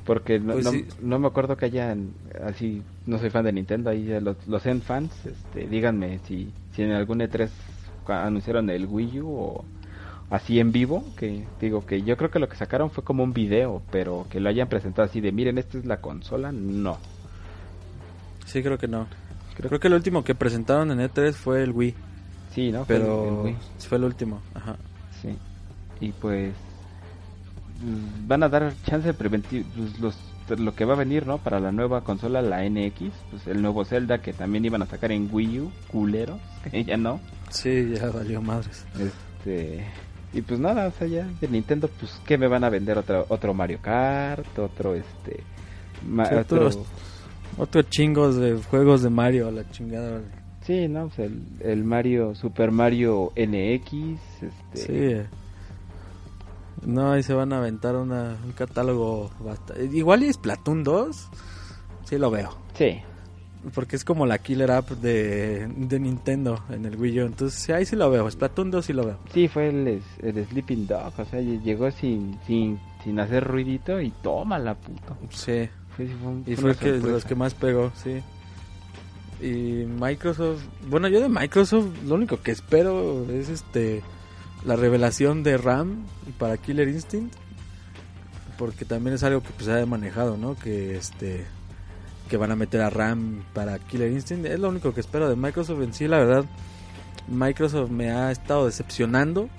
Porque no, Pues no, sí. no me acuerdo que hayan así, no soy fan de Nintendo, ahí ya los, los Zen fans, este, díganme si, si en algún E3 ca- anunciaron el Wii U o, así en vivo, que digo que yo creo que lo que sacaron fue como un video, pero que lo hayan presentado así de miren, esta es la consola, no. Sí, creo que no. Creo, que el último que presentaron en E3 fue el Wii. Sí, ¿no? Pero fue el último, ajá. Sí. Y pues mm, van a dar chance preventivo pues, los lo que va a venir, ¿no? Para la nueva consola, la NX, pues el nuevo Zelda que también iban a sacar en Wii U, culeros, *laughs* ya no. Sí, ya valió madres. Este, y pues nada, o sea, ya de Nintendo, pues ¿qué me van a vender? Otro, otro Mario Kart, otro este... otro, otro chingos de juegos de Mario, la chingada. Sí, ¿no? Pues el, el Mario, Super Mario NX, este... Sí. No, ahí se van a aventar una, un catálogo bastante... Igual y es Platoon 2, sí lo veo. Sí. Porque es como la killer app de, de Nintendo en el Wii U. Entonces ahí sí lo veo. Splatoon 2 sí lo veo. Sí, fue el, el Sleeping Dog. O sea, llegó sin, sin, sin hacer ruidito y toma la puta. Sí. y fue que, de los que más pegó, sí. Y Microsoft... Bueno, yo de Microsoft lo único que espero es este la revelación de RAM para Killer Instinct porque también es algo que pues, se ha manejado no que este que van a meter a RAM para Killer Instinct. Es lo único que espero de Microsoft en sí la verdad. Microsoft me ha estado decepcionando.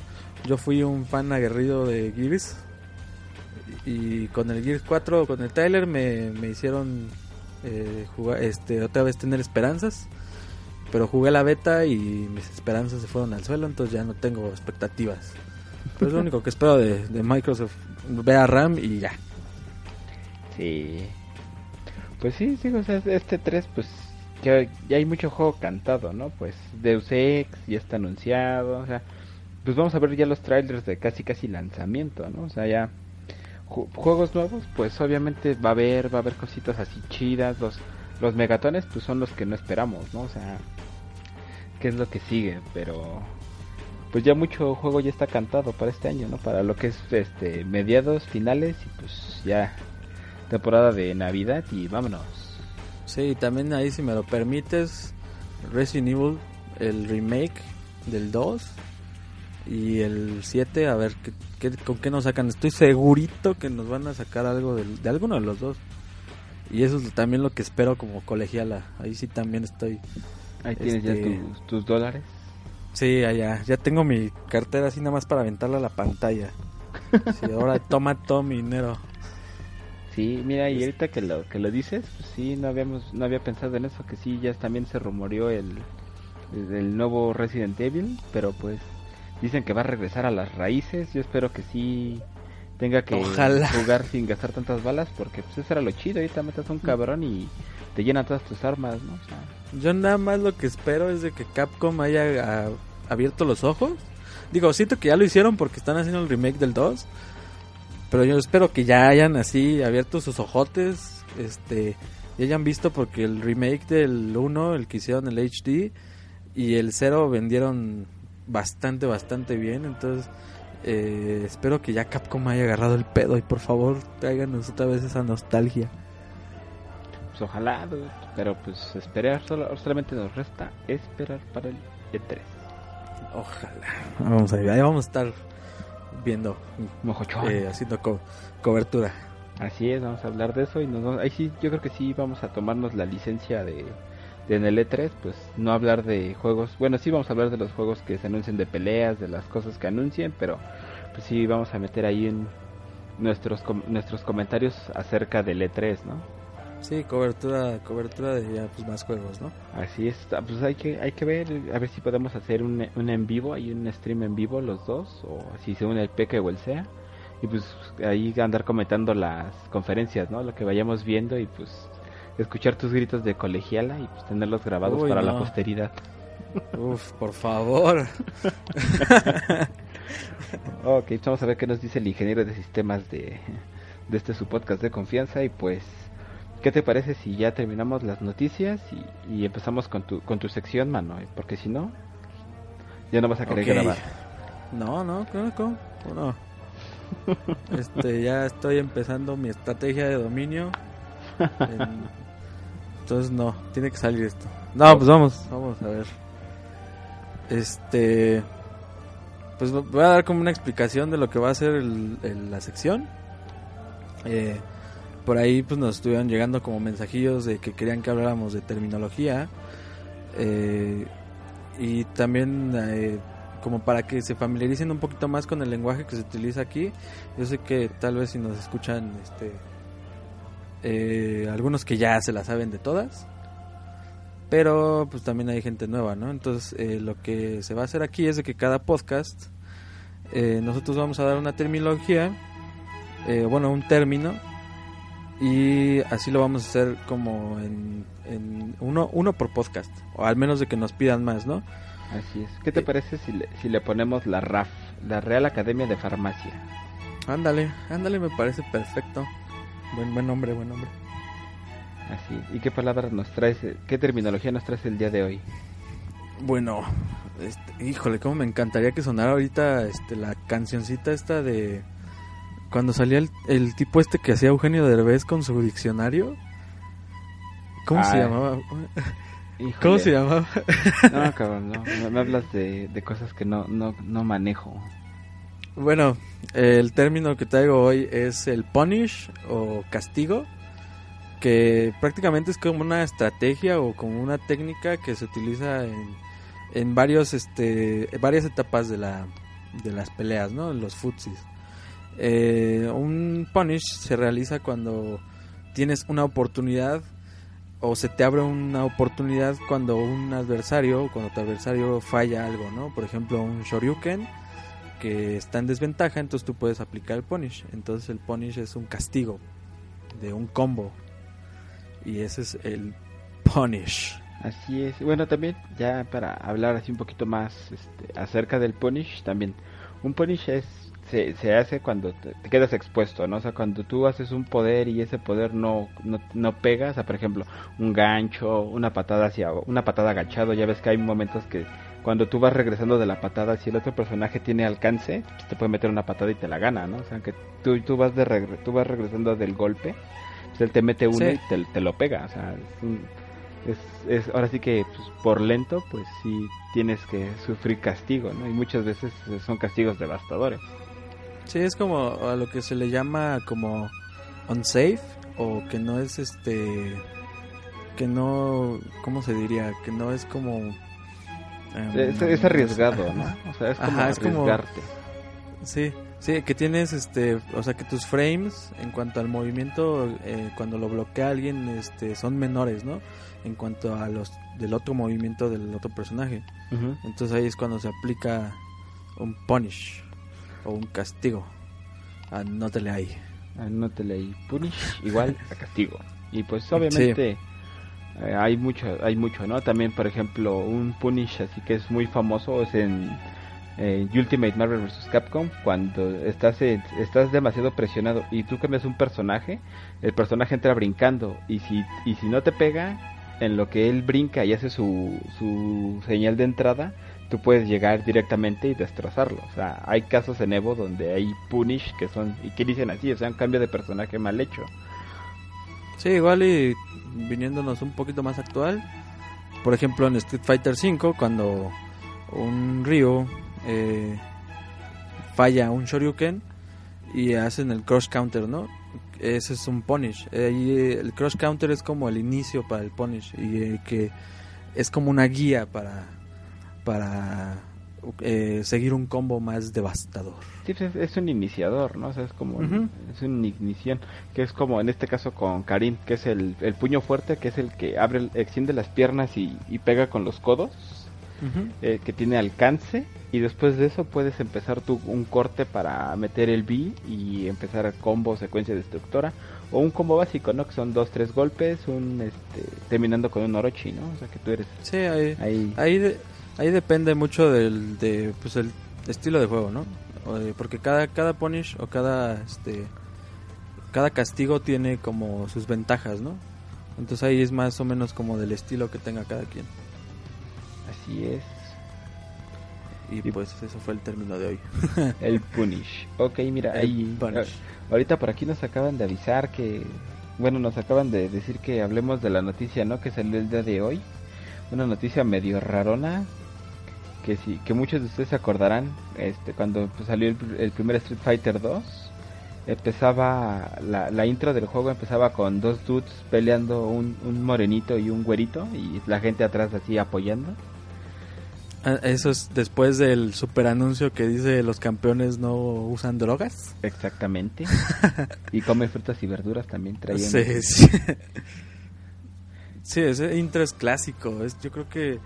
Yo fui un fan aguerrido de Gears y con el Gears 4 con el Tyler me, me hicieron eh, jugar, este otra vez tener esperanzas pero jugué la beta y mis esperanzas se fueron al suelo, entonces ya no tengo expectativas. Pero es lo *laughs* único que espero de, Microsoft. Ve a RAM y ya. Sí. Pues sí, sí, o sea, este 3, pues ya, ya hay mucho juego cantado, ¿no? Pues Deus Ex ya está anunciado, o sea, pues vamos a ver ya los trailers de casi casi lanzamiento, ¿no? O sea, ya juegos nuevos, pues obviamente va a haber, va a haber cositas así chidas, los los megatones pues son los que no esperamos, ¿no? O sea, qué es lo que sigue, pero pues ya mucho juego ya está cantado para este año, ¿no? Para lo que es este mediados, finales y pues ya temporada de Navidad y vámonos. Sí, también ahí si me lo permites, Resident Evil, el remake del 2 y el 7, a ver ¿qué, con qué nos sacan. Estoy segurito que nos van a sacar algo de, de alguno de los dos. Y eso es también lo que espero como colegiala. Ahí sí también estoy Ahí tienes ya este, tus, dólares. Sí, allá. Ya tengo mi cartera así nada más para aventarla a la pantalla. sí, ahora toma todo mi dinero. Sí, mira, y ahorita que lo que lo dices, pues sí, no habíamos no había pensado en eso, que sí, ya también se rumoreó el, el nuevo Resident Evil, pero pues dicen que va a regresar a las raíces. Yo espero que sí tenga que jugar sin gastar tantas balas, porque pues eso era lo chido, ahorita metas a un cabrón y te llena todas tus armas, ¿no? Yo nada más lo que espero es de que Capcom haya abierto los ojos. Digo, siento que ya lo hicieron porque están haciendo el remake del 2. Pero yo espero que ya hayan así abierto sus ojotes. Este. Y hayan visto porque el remake del 1, el que hicieron el HD. Y el 0 vendieron bastante, bastante bien. Entonces. Eh, espero que ya Capcom haya agarrado el pedo y por favor tráiganos otra vez esa nostalgia. Pues ojalá, pero pues esperar, solamente nos resta esperar para el E3. Ojalá. Vamos a ahí vamos a estar viendo, eh, haciendo cobertura. Así es, vamos a hablar de eso y nos, ahí sí, yo creo que sí vamos a tomarnos la licencia de en el E3, pues no hablar de juegos, bueno sí vamos a hablar de los juegos que se anuncien de peleas, de las cosas que anuncien, pero pues sí vamos a meter ahí en nuestros nuestros comentarios acerca del E3, ¿no? Sí, cobertura, cobertura de ya pues más juegos, ¿no? Así es, ah, pues hay que, hay que ver, a ver si podemos hacer un, un en vivo, hay un stream en vivo los dos, o si se une el Peque o el SEA, y pues ahí andar comentando las conferencias, ¿no? Lo que vayamos viendo y pues escuchar tus gritos de colegiala y pues tenerlos grabados para la posteridad. Uf, por favor. *laughs* ok, vamos a ver qué nos dice el ingeniero de sistemas de, de este su podcast de confianza y pues ¿Qué te parece si ya terminamos las noticias y, empezamos con tu, con tu sección, mano? Porque si no, ya no vas a querer grabar. No, no, claro, ¿cómo? no? este, ya estoy empezando mi estrategia de dominio. *laughs* Entonces no, tiene que salir esto. No, pues vamos, vamos a ver. Este, pues voy a dar como una explicación de lo que va a ser el- el- la sección. Eh, por ahí pues nos estuvieron llegando como mensajillos de que querían que habláramos de terminología. eh, y también eh, como para que se familiaricen un poquito más con el lenguaje que se utiliza aquí. Yo sé que tal vez si nos escuchan este eh, algunos que ya se la saben de todas. Pero pues también hay gente nueva, ¿no? Entonces eh, lo que se va a hacer aquí es de que cada podcast eh, nosotros vamos a dar una terminología, eh, bueno, un término y así lo vamos a hacer como en, en uno, uno por podcast, o al menos de que nos pidan más, ¿no? Así es. ¿Qué te parece si le, si le ponemos la RAF, la Real Academia de Farmacia? Ándale, ándale, me parece perfecto. Buen, buen nombre, buen nombre. Así. ¿Y qué palabras nos traes, eh, qué terminología nos traes el día de hoy? Bueno, este, híjole, cómo me encantaría que sonara ahorita este, la cancioncita esta de cuando salía el, el tipo este que hacía Eugenio Derbez con su diccionario. ¿Cómo se Ay. llamaba? Híjole. ¿Cómo se llamaba? No, cabrón, no. Me, me hablas de, de cosas que no, no, no manejo. Bueno, el término que traigo hoy es el punish o castigo, que prácticamente es como una estrategia o como una técnica que se utiliza en, en varios, este, varias etapas de, la, de las peleas, ¿no? Los futsis. Eh, un punish se realiza cuando tienes una oportunidad o se te abre una oportunidad cuando un adversario, cuando tu adversario falla algo, ¿no? Por ejemplo, un shoryuken que está en desventaja, entonces tú puedes aplicar el punish. Entonces el punish es un castigo de un combo. Y ese es el punish. Así es. Bueno, también ya para hablar así un poquito más este, acerca del punish, también un punish es se, hace cuando te, te quedas expuesto, ¿no? O sea, cuando tú haces un poder y ese poder no, no, no pega, o sea, por ejemplo, un gancho, una patada hacia una patada agachado, ya ves que hay momentos que cuando tú vas regresando de la patada, si el otro personaje tiene alcance, pues te puede meter una patada y te la gana, ¿no? O sea, que tú, tú vas de regre- tú vas regresando del golpe, pues él te mete uno Sí. y te, te lo pega, o sea, es un, es, es ahora sí que pues, por lento pues sí tienes que sufrir castigo no y muchas veces eh, son castigos devastadores Sí, es como a lo que se le llama como unsafe o que no es este que no ¿cómo se diría? Que no es como es, es arriesgado no o sea es como Ajá, es como- arriesgarte Sí, sí, que tienes este, o sea, que tus frames en cuanto al movimiento eh, cuando lo bloquea alguien este son menores, ¿no? En cuanto a los del otro movimiento del otro personaje. Entonces ahí es cuando se aplica un punish o un castigo. Anótele ahí. Anótele ahí punish igual a castigo y pues obviamente eh, hay mucho hay mucho no también por ejemplo un punish así que es muy famoso es en eh, Ultimate Marvel vs Capcom cuando estás en- estás demasiado presionado y tú cambias un personaje el personaje entra brincando y si y si no te pega en lo que él brinca y hace su, su señal de entrada tú puedes llegar directamente y destrozarlo. O sea hay casos en Evo donde hay punish que son y que dicen así o sea un cambio de personaje mal hecho. Sí, igual y viniéndonos un poquito más actual. Por ejemplo, en Street Fighter V, cuando un Ryu eh, falla un Shoryuken y hacen el cross counter, ¿no? Ese es un punish. Eh, el cross counter es como el inicio para el punish y eh, que es como una guía para para eh, seguir un combo más devastador. Sí, es, es un iniciador, ¿no? O sea, es como es una ignición, que es como en este caso con Karim, que es el, el puño fuerte, que es el que abre, extiende las piernas y, y pega con los codos, eh, que tiene alcance, y después de eso puedes empezar tú un corte para meter el B y empezar combo, secuencia destructora, o un combo básico, ¿no? Que son dos, tres golpes, un este, terminando con un Orochi, ¿no? O sea, que tú eres Sí, ahí, ahí. Ahí, de- ahí depende mucho del de, pues, el estilo de juego, ¿no? Porque cada, cada punish o cada, este, cada castigo tiene como sus ventajas, ¿no? Entonces ahí es más o menos como del estilo que tenga cada quien. Así es. Y pues eso fue el término de hoy. *laughs* El punish. Ok, mira, El ahí. punish. ah, Ahorita por aquí nos acaban de avisar que. Bueno, nos acaban de decir que hablemos de la noticia, ¿no? Que salió el día de hoy. Una noticia medio rarona. Que sí, que muchos de ustedes se acordarán, este, cuando pues, salió el, el primer Street Fighter 2, empezaba la, la, intro del juego empezaba con dos dudes peleando un, un, morenito y un güerito y la gente atrás así apoyando. Ah, eso es después del super anuncio que dice los campeones no usan drogas exactamente. *laughs* Y comen frutas y verduras también traían sí, sí. *laughs* sí ese intro es clásico es yo creo que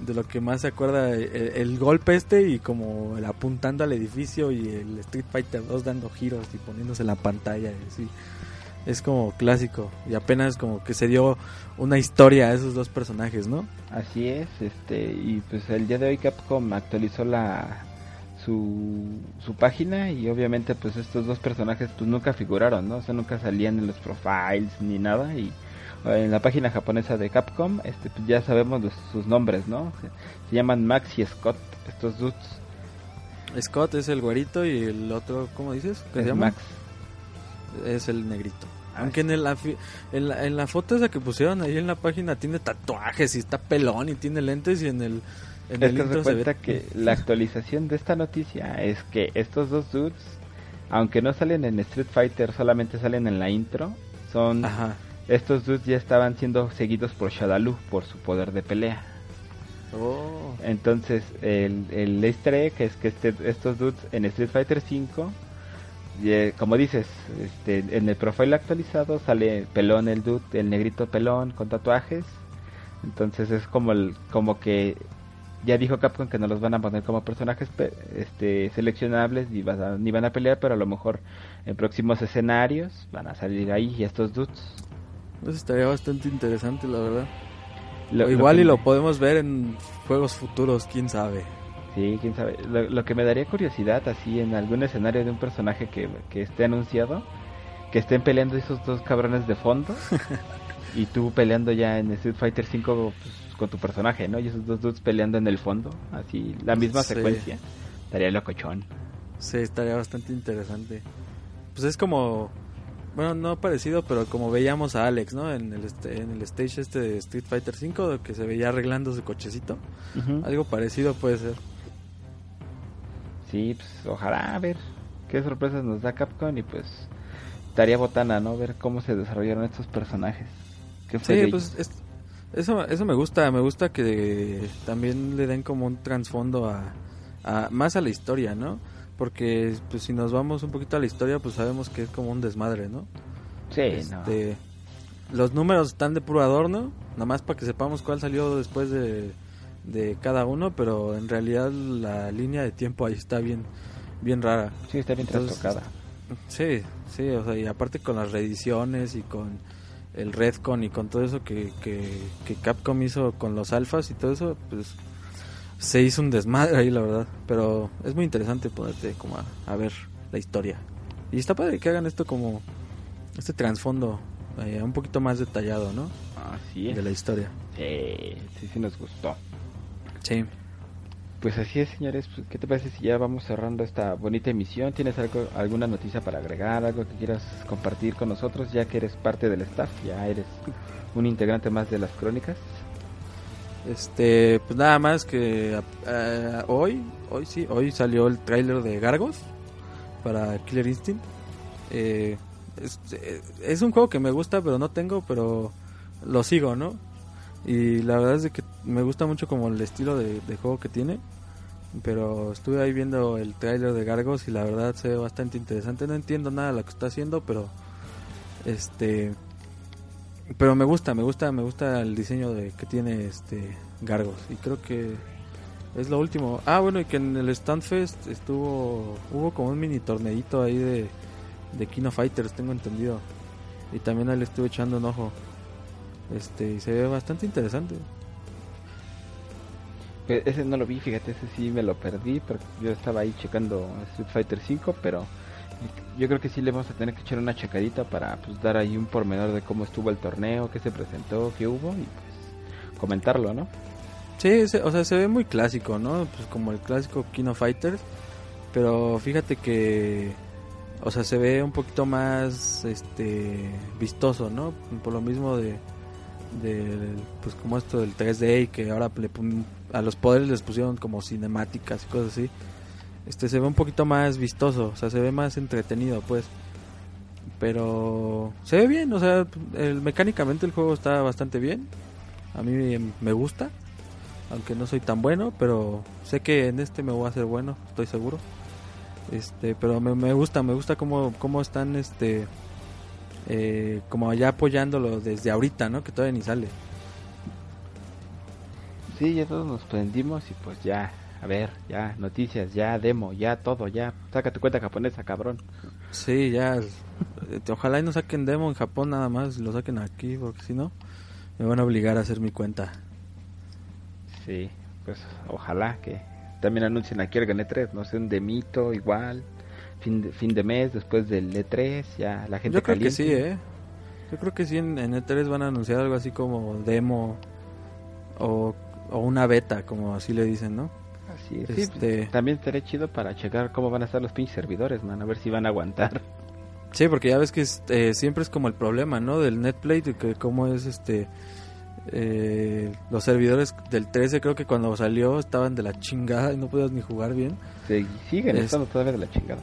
de lo que más se acuerda el, el, golpe este y como el apuntando al edificio y el Street Fighter 2 dando giros y poniéndose en la pantalla es como clásico y apenas como que se dio una historia a esos dos personajes no así es este y pues el día de hoy Capcom actualizó la su, su página y obviamente pues estos dos personajes pues nunca figuraron no o sea nunca salían en los profiles ni nada y en la página japonesa de Capcom, este, pues ya sabemos los, sus nombres, ¿no? Se, se, llaman Max y Scott, estos dudes. Scott es el güerito y el otro, ¿cómo dices? ¿Qué es se llama? Max. Es el negrito. Aunque en, el, en, la, en la foto esa que pusieron ahí en la página tiene tatuajes y está pelón y tiene lentes y en el... En es el que se cuenta ve- que *laughs* la actualización de esta noticia es que estos dos dudes, aunque no salen en Street Fighter, solamente salen en la intro, son... Ajá. Estos dudes ya estaban siendo seguidos por Shadaloo por su poder de pelea. Oh. Entonces, el, el easter egg es que este, estos dudes en Street Fighter 5, como dices, este, en el profile actualizado sale pelón el dude, el negrito pelón con tatuajes. Entonces es como el, como que ya dijo Capcom que no los van a poner como personajes este, seleccionables ni van, a, ni van a pelear, pero a lo mejor en próximos escenarios van a salir ahí estos dudes. Eso estaría bastante interesante, la verdad. Lo- O lo igual que- y lo podemos ver en juegos futuros, quién sabe. Sí, quién sabe. Lo, lo que me daría curiosidad, así en algún escenario de un personaje que, que esté anunciado, que estén peleando esos dos cabrones de fondo *laughs* y tú peleando ya en Street Fighter 5 con tu personaje, ¿no? Y esos dos dudes peleando en el fondo, así, la misma Sí. secuencia. Estaría locochón. Sí, estaría bastante interesante. Pues es como, bueno, no parecido, pero como veíamos a Alex, ¿no? En el, este- en el stage este de Street Fighter 5, que se veía arreglando su cochecito. Algo parecido puede ser. Sí, pues ojalá a ver qué sorpresas nos da Capcom y pues estaría botana, ¿no? Ver cómo se desarrollaron estos personajes. ¿Qué fue de Sí, pues es- eso, eso me gusta, me gusta que también le den como un trasfondo a, a- más a la historia, ¿no? Porque pues si nos vamos un poquito a la historia, pues sabemos que es como un desmadre, ¿no? Sí, Este, Los números están de puro adorno, nada más para que sepamos cuál salió después de, de cada uno, pero en realidad la línea de tiempo ahí está bien, bien rara. no. Sí, está bien Entonces, trastocada. Sí, sí, o sea, y aparte con las reediciones y con el Redcon y con todo eso que, que, que Capcom hizo con los alfas y todo eso, pues se hizo un desmadre ahí, la verdad. Pero es muy interesante ponerte como a, a ver la historia. Y está padre que hagan esto como este trasfondo eh, un poquito más detallado, ¿no? Así es. De la historia. Sí, sí, sí nos gustó. Sí. Pues así es, señores. Pues, ¿Qué te parece si ya vamos cerrando esta bonita emisión? ¿Tienes algo, alguna noticia para agregar? ¿Algo que quieras compartir con nosotros? Ya que eres parte del staff, ya eres un integrante más de las crónicas. Este, pues nada más que eh, hoy, hoy sí, hoy salió el tráiler de Gargos para Killer Instinct. Eh, es, eh, es un juego que me gusta, pero no tengo, pero lo sigo, ¿no? Y la verdad es que me gusta mucho como el estilo de, de juego que tiene. Pero estuve ahí viendo el tráiler de Gargos y la verdad se ve bastante interesante. No entiendo nada de lo que está haciendo, pero este pero me gusta, me gusta, me gusta el diseño de que tiene este Gargos y creo que es lo último. Ah, bueno, y que en el Standfest estuvo hubo como un mini torneito ahí de de Kino Fighters, tengo entendido. Y también ahí le estuve echando un ojo. Este, y se ve bastante interesante. Pues ese no lo vi, fíjate, ese sí me lo perdí, porque yo estaba ahí checando Street Fighter 5, pero yo creo que sí le vamos a tener que echar una checadita para pues dar ahí un pormenor de cómo estuvo el torneo, qué se presentó, qué hubo y pues comentarlo, ¿no? Sí, se- o sea, se ve muy clásico, ¿no? Pues como el clásico Kino Fighters. Pero fíjate que, o sea, se ve un poquito más, este, vistoso, ¿no? Por lo mismo de, de pues como esto del 3D y que ahora le a los poderes les pusieron como cinemáticas y cosas así. Este se ve un poquito más vistoso, o sea, se ve más entretenido, pues. Pero se ve bien, o sea, el, mecánicamente el juego está bastante bien. A mí me gusta, aunque no soy tan bueno, pero sé que en este me voy a hacer bueno, estoy seguro. Este, pero me, me gusta, me gusta cómo, cómo están, este, eh, como ya apoyándolo desde ahorita, ¿no? Que todavía ni sale. Sí, ya todos nos prendimos y pues ya, a ver, ya, noticias, ya, demo, ya, todo, ya, saca tu cuenta japonesa, cabrón. Sí, ya, eh, ojalá y no saquen demo en Japón nada más, lo saquen aquí, porque si no, me van a obligar a hacer mi cuenta. Sí, pues ojalá que también anuncien aquí el GANE3, no sé, un demito igual, fin de, fin de mes después del E3, ya la gente Yo creo que sí, ¿eh? Yo creo que sí, en, en E3 van a anunciar algo así como demo o o una beta, como así le dicen, ¿no? Así es. Este... también estaría chido para checar cómo van a estar los pinches servidores, man, a ver si van a aguantar. Sí, porque ya ves que eh, siempre es como el problema, ¿no? Del netplay, de que cómo es este... Eh, los servidores del 13 creo que cuando salió estaban de la chingada y no podías ni jugar bien. Sí, siguen estando todavía de la chingada.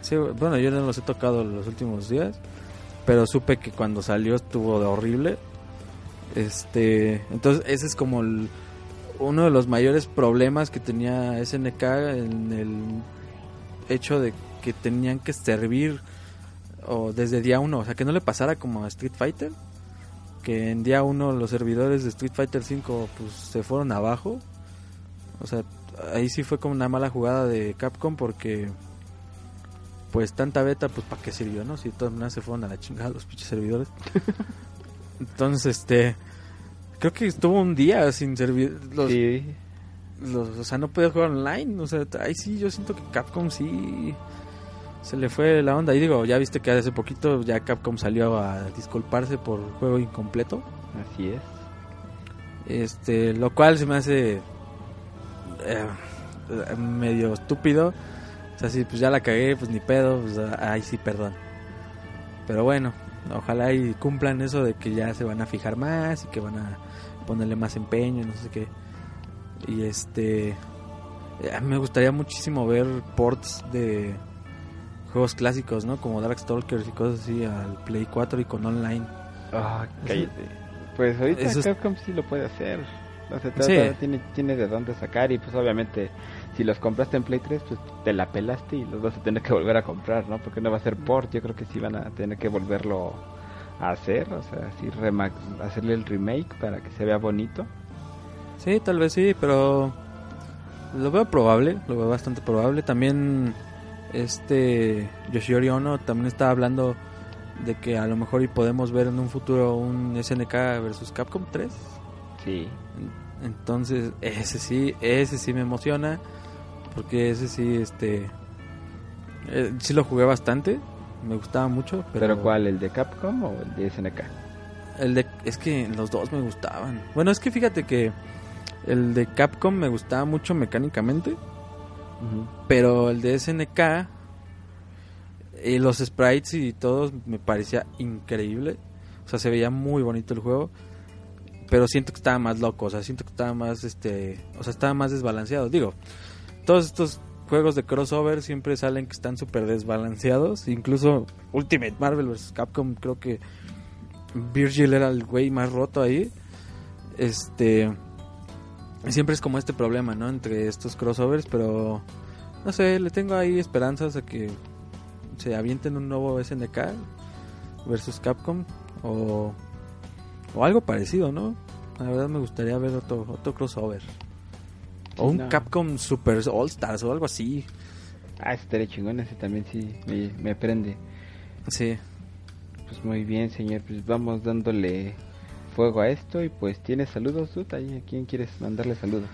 Sí, bueno, yo no los he tocado los últimos días, pero supe que cuando salió estuvo de horrible este, entonces ese es como uno de los mayores problemas que tenía SNK en el hecho de que tenían que servir o desde día uno, o sea, que no le pasara como a Street Fighter, que en día uno los servidores de Street Fighter 5 pues se fueron abajo. O sea, ahí sí fue como una mala jugada de Capcom porque pues tanta beta pues para qué sirvió, ¿no? Si todas se fueron a la chingada los pinches servidores. *laughs* Entonces, este. Creo que estuvo un día sin servir. Los, sí. Los, o sea, no podía jugar online. O sea, ahí sí, yo siento que Capcom sí. Se le fue la onda. Y digo, ya viste que hace poquito ya Capcom salió a disculparse por juego incompleto. Así es. Este, lo cual se me hace. Eh, medio estúpido. O sea, si pues ya la cagué, pues ni pedo. Pues, ahí sí, perdón. Pero bueno, Ojalá y cumplan eso de que ya se van a fijar más y que van a ponerle más empeño, no sé qué. Y este eh, me gustaría muchísimo ver ports de juegos clásicos, ¿no? Como Darkstalkers y cosas así al Play 4 y con online. Ah, cállate. Pues ahorita Capcom sí lo puede hacer. O tiene, tiene de dónde sacar y pues obviamente si los compraste en Play 3, pues te la pelaste y los vas a tener que volver a comprar, ¿no? Porque no va a ser port, yo creo que sí van a tener que volverlo a hacer, o sea, sí hacerle el remake para que se vea bonito. Sí, tal vez sí, pero lo veo probable, lo veo bastante probable. También este Yoshiori Ono también está hablando de que a lo mejor y podemos ver en un futuro un SNK versus Capcom 3. Sí. Entonces, ese sí, ese sí me emociona. Porque ese sí, este. Eh, sí lo jugué bastante. Me gustaba mucho. Pero... cuál? ¿El de Capcom o el de SNK? El de. Es que los dos me gustaban. Bueno, es que fíjate que. El de Capcom me gustaba mucho mecánicamente. Pero el de SNK. Y los sprites y todo me parecía increíble. O sea, se veía muy bonito el juego pero siento que estaba más loco, o sea, siento que estaba más este, o sea, estaba más desbalanceado. Digo, todos estos juegos de crossover siempre salen que están súper desbalanceados. Incluso Ultimate Marvel vs. Capcom, creo que Virgil era el güey más roto ahí. Este. Siempre es como este problema, ¿no? Entre estos crossovers, pero. No sé, le tengo ahí esperanzas a que se avienten un nuevo SNK versus Capcom. O. O algo parecido, ¿no? La verdad me gustaría ver otro, otro crossover. O un Capcom Super All Stars o algo así. Ah, estaría chingón, ese también sí me, prende. Sí. Pues muy bien, señor. Pues vamos dándole fuego a esto. Y pues, ¿tienes saludos, tú? ¿A quién quieres mandarle saludos?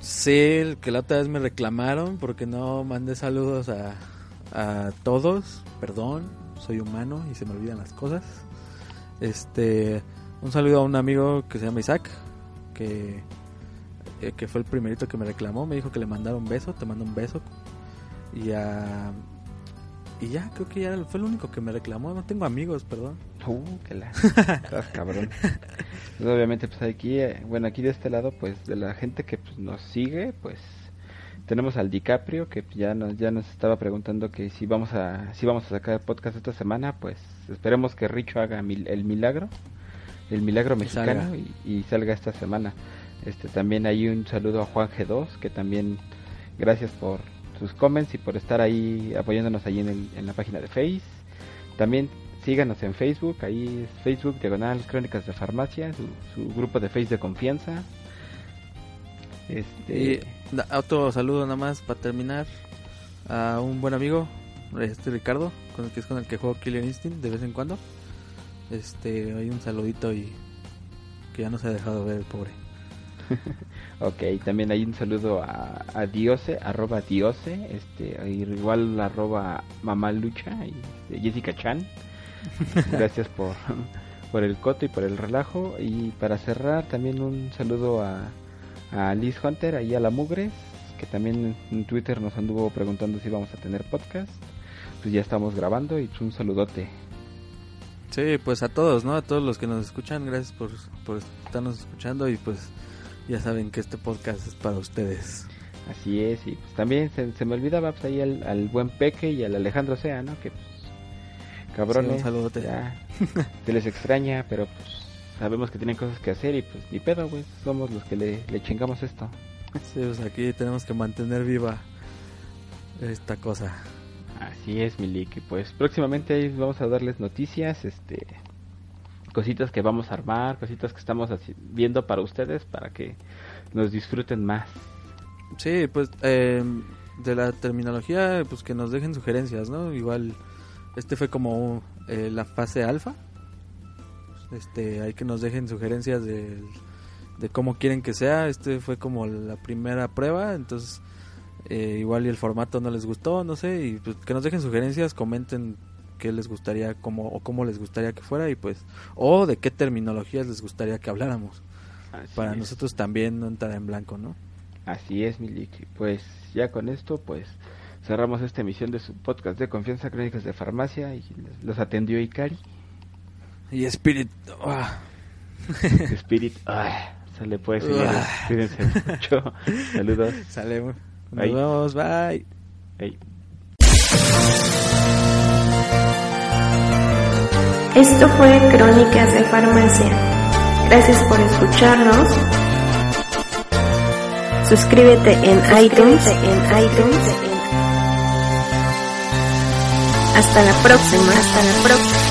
Sí, que la otra vez me reclamaron porque no mandé saludos a, a todos. Perdón, soy humano y se me olvidan las cosas. Este, un saludo a un amigo que se llama Isaac, que eh, que fue el primerito que me reclamó, me dijo que le mandara un beso, te mando un beso. Y, y ya, creo que ya fue el único que me reclamó, no tengo amigos, perdón. Uh, que la... *laughs* Estás cabrón. Pues obviamente, pues aquí, eh, bueno, aquí de este lado, pues de la gente que pues, nos sigue, pues tenemos al DiCaprio que ya nos ya nos estaba preguntando que si vamos a si vamos a sacar podcast esta semana pues esperemos que Richo haga el milagro el milagro mexicano y, salga esta semana este también hay un saludo a Juan G2 que también gracias por sus comments y por estar ahí apoyándonos ahí en, en la página de Face también síganos en Facebook ahí es Facebook diagonal Crónicas de Farmacia su, grupo de Face de confianza este otro saludo nada más para terminar a un buen amigo, este Ricardo, con el que es con el que juego Killer Instinct de vez en cuando. Este, hay un saludito y que ya no se ha dejado ver el pobre. *laughs* ok, también hay un saludo a, a Diose, arroba Diose, este, igual arroba Mamalucha y este, Jessica Chan. *laughs* Gracias por, por el coto y por el relajo. Y para cerrar, también un saludo a a Liz Hunter, ahí a la Mugres, que también en Twitter nos anduvo preguntando si vamos a tener podcast. Pues ya estamos grabando y un saludote. Sí, pues a todos, ¿no? A todos los que nos escuchan, gracias por, por estarnos escuchando y pues ya saben que este podcast es para ustedes. Así es, y pues también se, me olvidaba pues ahí al, buen Peque y al Alejandro Sea, ¿no? Que pues cabrones, un saludote. Ya, se les extraña, pero pues sabemos que tienen cosas que hacer y pues ni pedo, güey, somos los que le, le chingamos esto. Sí, pues aquí tenemos que mantener viva esta cosa. Así es, Milik, y pues próximamente ahí vamos a darles noticias, este cositas que vamos a armar, cositas que estamos viendo para ustedes para que nos disfruten más. Sí, pues eh, de la terminología, pues que nos dejen sugerencias, ¿no? Igual este fue como eh, la fase alfa este, hay que nos dejen sugerencias de, cómo quieren que sea. Este fue como la primera prueba, entonces eh, igual y el formato no les gustó, no sé, y pues que nos dejen sugerencias, comenten qué les gustaría cómo, o cómo les gustaría que fuera y pues o de qué terminologías les gustaría que habláramos. para nosotros también no entrar en blanco, ¿no? Así es, Miliki. Pues ya con esto, pues cerramos esta emisión de su podcast de Confianza Crónicas de Farmacia y los atendió Ikari. Y Spirit. Ah. *laughs* Spirit. se le puede seguir. Cuídense mucho. *laughs* Saludos. Sale. Nos vemos. Bye. Esto fue Crónicas de Farmacia. Gracias por escucharnos. Suscríbete en iTunes. En iTunes. Hasta la próxima. Hasta la próxima.